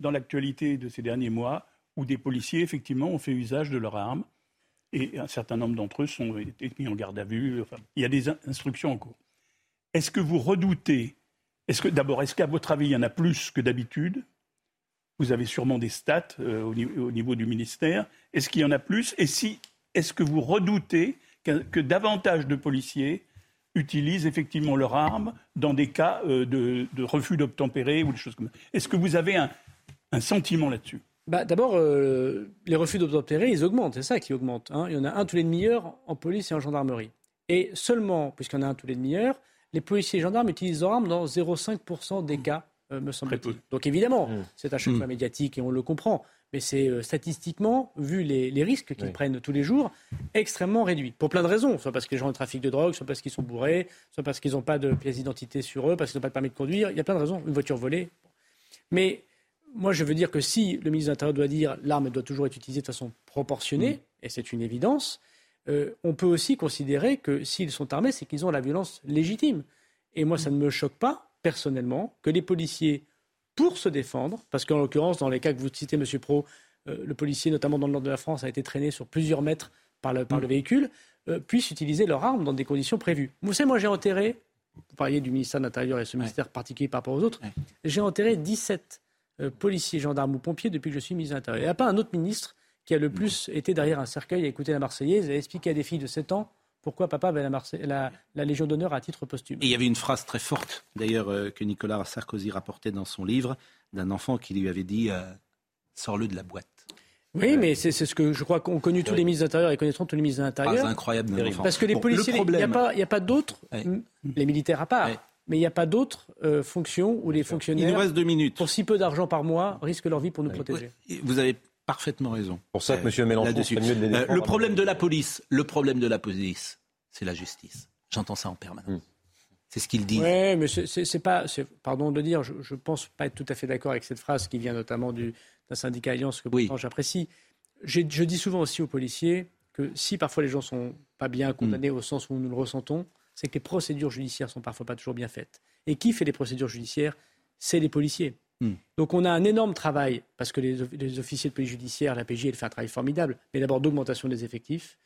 dans l'actualité de ces derniers mois où des policiers, effectivement, ont fait usage de leurs armes et un certain nombre d'entre eux sont été mis en garde à vue. il y a des instructions en cours. Est-ce que vous redoutez est-ce que d'abord, est-ce qu'à votre avis, il y en a plus que d'habitude? Vous avez sûrement des stats euh, au, niveau, du ministère. Est-ce qu'il y en a plus? Et si, est-ce que vous redoutez que, davantage de policiers utilisent effectivement leur arme dans des cas euh, de, refus d'obtempérer ou des choses comme ça? Est-ce que vous avez un, sentiment là-dessus? Bah, D'abord, euh, les refus d'obtempérer, ils augmentent. C'est ça qui augmente. Hein. Il y en a un tous les demi-heures en police et en gendarmerie. Et seulement, puisqu'il y en a un tous les demi-heures, les policiers et gendarmes utilisent leurs armes dans 0,5% des cas, euh, me semble-t-il. Donc évidemment, mmh. c'est chaque fois mmh. médiatique et on le comprend. Mais c'est euh, statistiquement, vu les, risques qu'ils prennent tous les jours, extrêmement réduit. Pour plein de raisons. Soit parce que les gens ont trafic de drogue, soit parce qu'ils sont bourrés, soit parce qu'ils n'ont pas de pièce d'identité sur eux, parce qu'ils n'ont pas de permis de conduire. Il y a plein de raisons. Une voiture volée. Mais moi, je veux dire que si le ministre de l'Intérieur doit dire l'arme doit toujours être utilisée de façon proportionnée, mmh. et c'est une évidence, euh, on peut aussi considérer que s'ils sont armés, c'est qu'ils ont la violence légitime. Et moi, ça ne me choque pas, personnellement, que les policiers, pour se défendre, parce qu'en l'occurrence, dans les cas que vous citez, M. Pro, euh, le policier, notamment dans le nord de la France, a été traîné sur plusieurs mètres par le, mm. véhicule, euh, puissent utiliser leur arme dans des conditions prévues. Vous savez, moi, j'ai enterré, vous parliez du ministère de l'Intérieur et ce ministère particulier par rapport aux autres, j'ai enterré 17 policiers, gendarmes ou pompiers depuis que je suis ministre de l'Intérieur. Il n'y a pas un autre ministre qui a le plus été derrière un cercueil à écouter la Marseillaise et à expliquer à des filles de 7 ans pourquoi papa avait la, Légion d'honneur à titre posthume. Et il y avait une phrase très forte, d'ailleurs, euh, que Nicolas Sarkozy rapportait dans son livre, d'un enfant qui lui avait dit euh, Sors-le de la boîte. Oui, mais c'est ce que je crois qu'ont connu tous les ministres de l'Intérieur et connaîtront tous les ministres de l'Intérieur. C'est incroyable Parce que les policiers, il n'y a pas, pas d'autres, les militaires à part, mais il n'y a pas d'autres euh, fonctions où les fonctionnaires, il nous reste deux minutes. pour si peu d'argent par mois, risquent leur vie pour nous protéger. Vous avez parfaitement raison. Pour ça que M. Mélenchon mieux de les euh, Le problème de la police, le problème de la police, c'est la justice. J'entends ça en permanence. Hmm. C'est ce qu'il dit. Oui, mais c'est pas, pardon de dire, je, ne pense pas être tout à fait d'accord avec cette phrase qui vient notamment d'un syndicat Alliance que j'apprécie. Je dis souvent aussi aux policiers que si parfois les gens sont pas bien condamnés hmm. au sens où nous le ressentons, c'est que les procédures judiciaires sont parfois pas toujours bien faites. Et qui fait les procédures judiciaires? C'est les policiers. Hmm. Donc on a un énorme travail, parce que les, officiers de police judiciaire, la PJ, elle fait un travail formidable, mais d'abord d'augmentation des effectifs,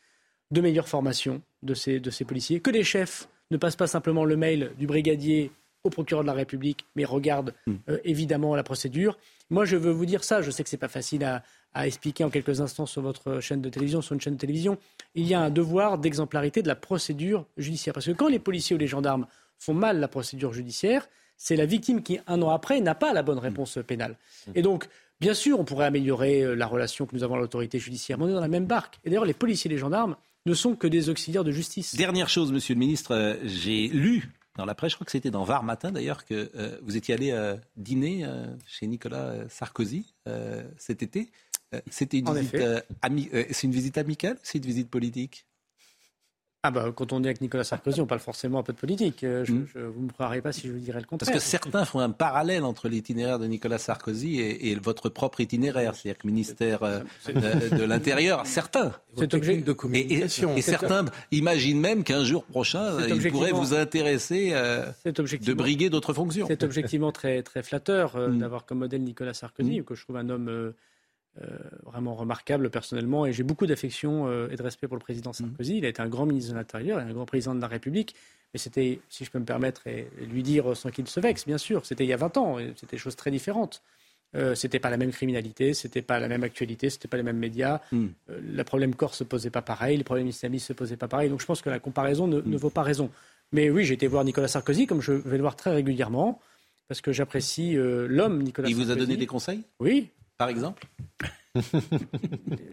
de meilleure formation de ces, de ces policiers, que les chefs ne passent pas simplement le mail du brigadier au procureur de la République, mais regarde hmm. euh, évidemment la procédure. Moi, je veux vous dire ça. Je sais que ce n'est pas facile à, expliquer en quelques instants sur votre chaîne de télévision, sur une chaîne de télévision. Il y a un devoir d'exemplarité de la procédure judiciaire. Parce que quand les policiers ou les gendarmes font mal la procédure judiciaire, c'est la victime qui, un an après, n'a pas la bonne réponse pénale. Et donc, bien sûr, on pourrait améliorer euh, la relation que nous avons à l'autorité judiciaire, mais on est dans la même barque. Et d'ailleurs, les policiers et les gendarmes ne sont que des auxiliaires de justice. Dernière chose, monsieur le ministre, euh, j'ai lu dans la presse, je crois que c'était dans Var Matin d'ailleurs, que euh, vous étiez allé dîner chez Nicolas Sarkozy cet été. C'était une, visite, une visite amicale c'est une visite politique? Ah bah, quand on est avec Nicolas Sarkozy, on parle forcément un peu de politique. Euh, je, hmm. vous ne me croirez pas si je vous dirais le contraire. Parce que certains font un parallèle entre l'itinéraire de Nicolas Sarkozy et, votre propre itinéraire, c'est-à-dire que ministère euh, de, l'Intérieur, certains. C'est objet de communication. Et, certains imaginent même qu'un jour prochain, il pourrait vous intéresser euh, de briguer d'autres fonctions. C'est objectivement très, très flatteur hmm. d'avoir comme modèle Nicolas Sarkozy, hmm. que je trouve un homme euh, vraiment remarquable personnellement et j'ai beaucoup d'affection euh, et de respect pour le président Sarkozy. Il a été un grand ministre de l'Intérieur et un grand président de la République. Mais c'était, si je peux me permettre, et lui dire sans qu'il se vexe, bien sûr, c'était il y a 20 ans, c'était des choses très différentes. Euh, c'était pas la même criminalité, c'était pas la même actualité, c'était pas les mêmes médias. Mm. Euh, le problème corse se posait pas pareil, les problèmes islamistes se posaient pas pareil. Donc je pense que la comparaison ne, ne vaut pas raison. Mais oui, j'ai été voir Nicolas Sarkozy, comme je vais le voir très régulièrement, parce que j'apprécie l'homme Nicolas Sarkozy. Il vous a donné des conseils? Oui, par exemple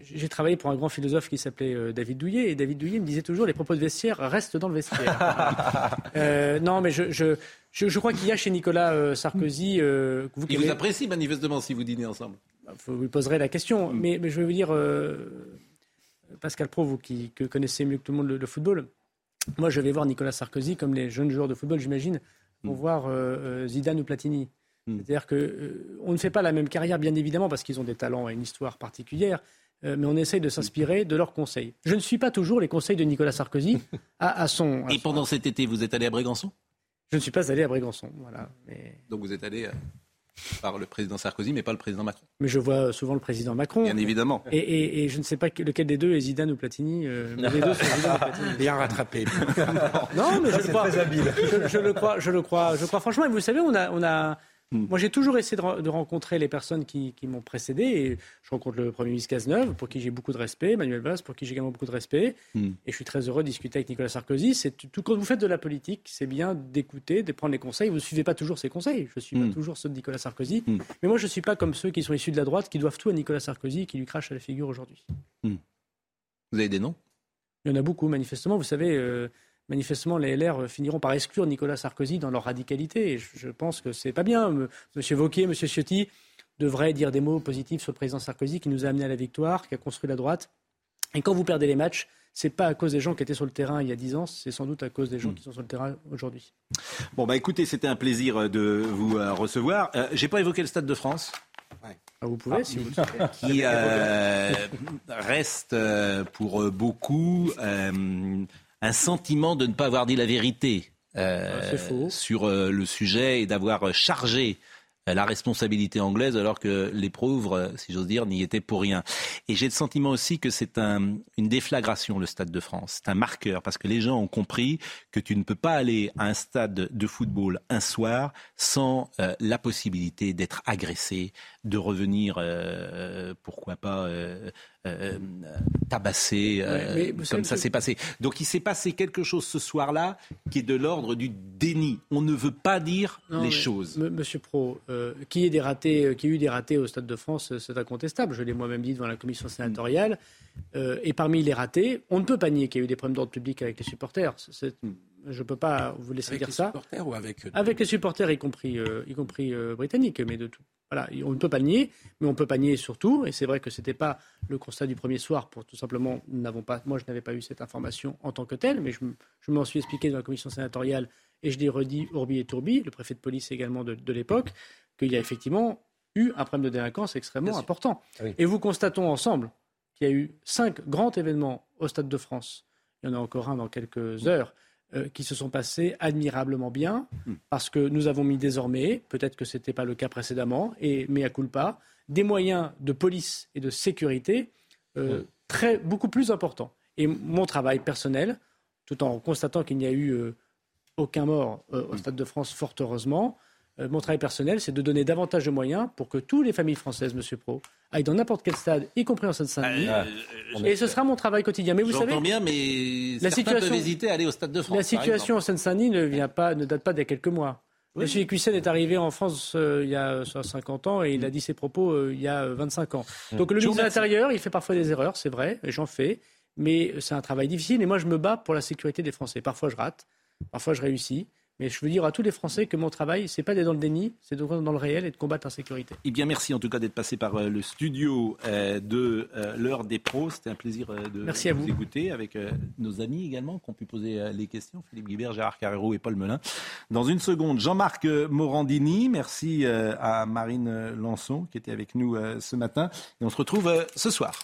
J'ai travaillé pour un grand philosophe qui s'appelait euh, David Douillet, et David Douillet me disait toujours les propos de vestiaire restent dans le vestiaire. (laughs) Euh, non, mais je, je, je, crois qu'il y a chez Nicolas euh, Sarkozy. vous Il vous apprécie manifestement si vous dînez ensemble. Bah, vous lui poserez la question. Mm. Mais, mais, je vais vous dire, Pascal Pro, vous qui connaissez mieux que tout le monde le, football, moi je vais voir Nicolas Sarkozy comme les jeunes joueurs de football, j'imagine, vont mm. voir Zidane ou Platini. Hmm. C'est-à-dire qu'on euh, ne fait pas la même carrière, bien évidemment, parce qu'ils ont des talents et une histoire particulière, euh, mais on essaye de s'inspirer de leurs conseils. Je ne suis pas toujours les conseils de Nicolas Sarkozy (laughs) à, son. et pendant cet été, vous êtes allé à Brégançon? Je ne suis pas allé à Brégançon, voilà. Donc vous êtes allé. Euh, par le président Sarkozy, mais pas le président Macron. Mais je vois souvent le président Macron. Bien évidemment. Et, je ne sais pas lequel des deux est Zidane ou Platini. les deux sont Zidane ou Platini. (laughs) Bien rattrapé. (laughs) non, mais je le, crois, je, le crois. Je le crois. Je crois franchement. Et vous savez, on a, on a Hmm. Moi, j'ai toujours essayé de, rencontrer les personnes qui, m'ont précédé. Et je rencontre le Premier ministre Cazeneuve, pour qui j'ai beaucoup de respect, Manuel Valls, pour qui j'ai également beaucoup de respect. Hmm. Et je suis très heureux de discuter avec Nicolas Sarkozy. C'est tout quand vous faites de la politique, c'est bien d'écouter, de prendre les conseils. Vous ne suivez pas toujours ses conseils. Je ne suis pas hmm. toujours ceux de Nicolas Sarkozy. Mais moi, je ne suis pas comme ceux qui sont issus de la droite, qui doivent tout à Nicolas Sarkozy et qui lui crachent à la figure aujourd'hui. Vous avez des noms? Il y en a beaucoup, manifestement. Vous savez. Euh, manifestement, les LR finiront par exclure Nicolas Sarkozy dans leur radicalité. Et je pense que c'est pas bien. Monsieur Vauquier, Monsieur Ciotti devraient dire des mots positifs sur le président Sarkozy qui nous a amené à la victoire, qui a construit la droite. Et quand vous perdez les matchs, c'est pas à cause des gens qui étaient sur le terrain il y a dix ans, c'est sans doute à cause des gens hmm. qui sont sur le terrain aujourd'hui. Bon, bah écoutez, c'était un plaisir de vous euh, recevoir. Euh, J'ai pas évoqué le Stade de France. Ah, vous pouvez, si vous (laughs) le Qui euh, reste euh, pour beaucoup un sentiment de ne pas avoir dit la vérité euh, sur euh, le sujet et d'avoir chargé euh, la responsabilité anglaise alors que les pauvres, si j'ose dire, n'y étaient pour rien. Et j'ai le sentiment aussi que c'est un, une déflagration, le Stade de France. C'est un marqueur parce que les gens ont compris que tu ne peux pas aller à un stade de football un soir sans la possibilité d'être agressé, de revenir, pourquoi pas, euh, tabassé, euh, comme ça s'est passé. Donc il s'est passé quelque chose ce soir-là qui est de l'ordre du déni. On ne veut pas dire les choses. Monsieur Pro, euh, qui, ait des ratés, qui a eu des ratés au Stade de France, c'est incontestable. Je l'ai moi-même dit devant la commission sénatoriale. et parmi les ratés, on ne peut pas nier qu'il y a eu des problèmes d'ordre public avec les supporters. Hmm. je ne peux pas vous laisser dire ça. Ou avec... avec les supporters, y compris, y compris britanniques, mais de tout, voilà, on ne peut pas le nier, mais on peut pas nier surtout, et c'est vrai que ce n'était pas le constat du premier soir, pour tout simplement, n'avons pas, moi je n'avais pas eu cette information en tant que telle, mais je, m'en suis expliqué dans la commission sénatoriale, et je l'ai redit Orbi et Tourbi, le préfet de police également de, l'époque, qu'il y a effectivement eu un problème de délinquance extrêmement important. Ah et vous constatons ensemble qu'il y a eu cinq grands événements au Stade de France. Il y en a encore un dans quelques heures euh, qui se sont passés admirablement bien, hmm. parce que nous avons mis désormais, peut-être que ce n'était pas le cas précédemment, et mais à culpa, des moyens de police et de sécurité euh, hmm. très, beaucoup plus importants. Et mon travail personnel, tout en constatant qu'il n'y a eu euh, aucun mort au mm. Stade de France, fort heureusement. Mon travail personnel, c'est de donner davantage de moyens pour que toutes les familles françaises, Monsieur Pro, aillent dans n'importe quel stade, y compris en Seine-Saint-Denis. Ah, et ce sera mon travail quotidien. Mais vous savez, bien, mais la situation, hésiter à aller au Stade de France. La situation en Seine-Saint-Denis ne vient pas, ne date pas d'il y a quelques mois. Monsieur Ecuisen est arrivé en France euh, il y a 50 ans et il a dit ses propos euh, il y a 25 ans. Donc le ministre de l'Intérieur, il fait parfois des erreurs, c'est vrai, j'en fais, mais c'est un travail difficile et moi je me bats pour la sécurité des Français. Parfois je rate, parfois je réussis. Mais je veux dire à tous les Français que mon travail, c'est pas d'être dans le déni, c'est d'être dans le réel et de combattre l'insécurité. Eh bien, merci en tout cas d'être passé par euh, le studio euh, de euh, l'heure des pros. C'était un plaisir de vous, écouter avec nos amis également qui ont pu poser les questions. Philippe Guibert, Gérard Carrero et Paul Melun. Dans une seconde, Jean-Marc Morandini. Merci à Marine Lançon qui était avec nous ce matin. Et on se retrouve ce soir.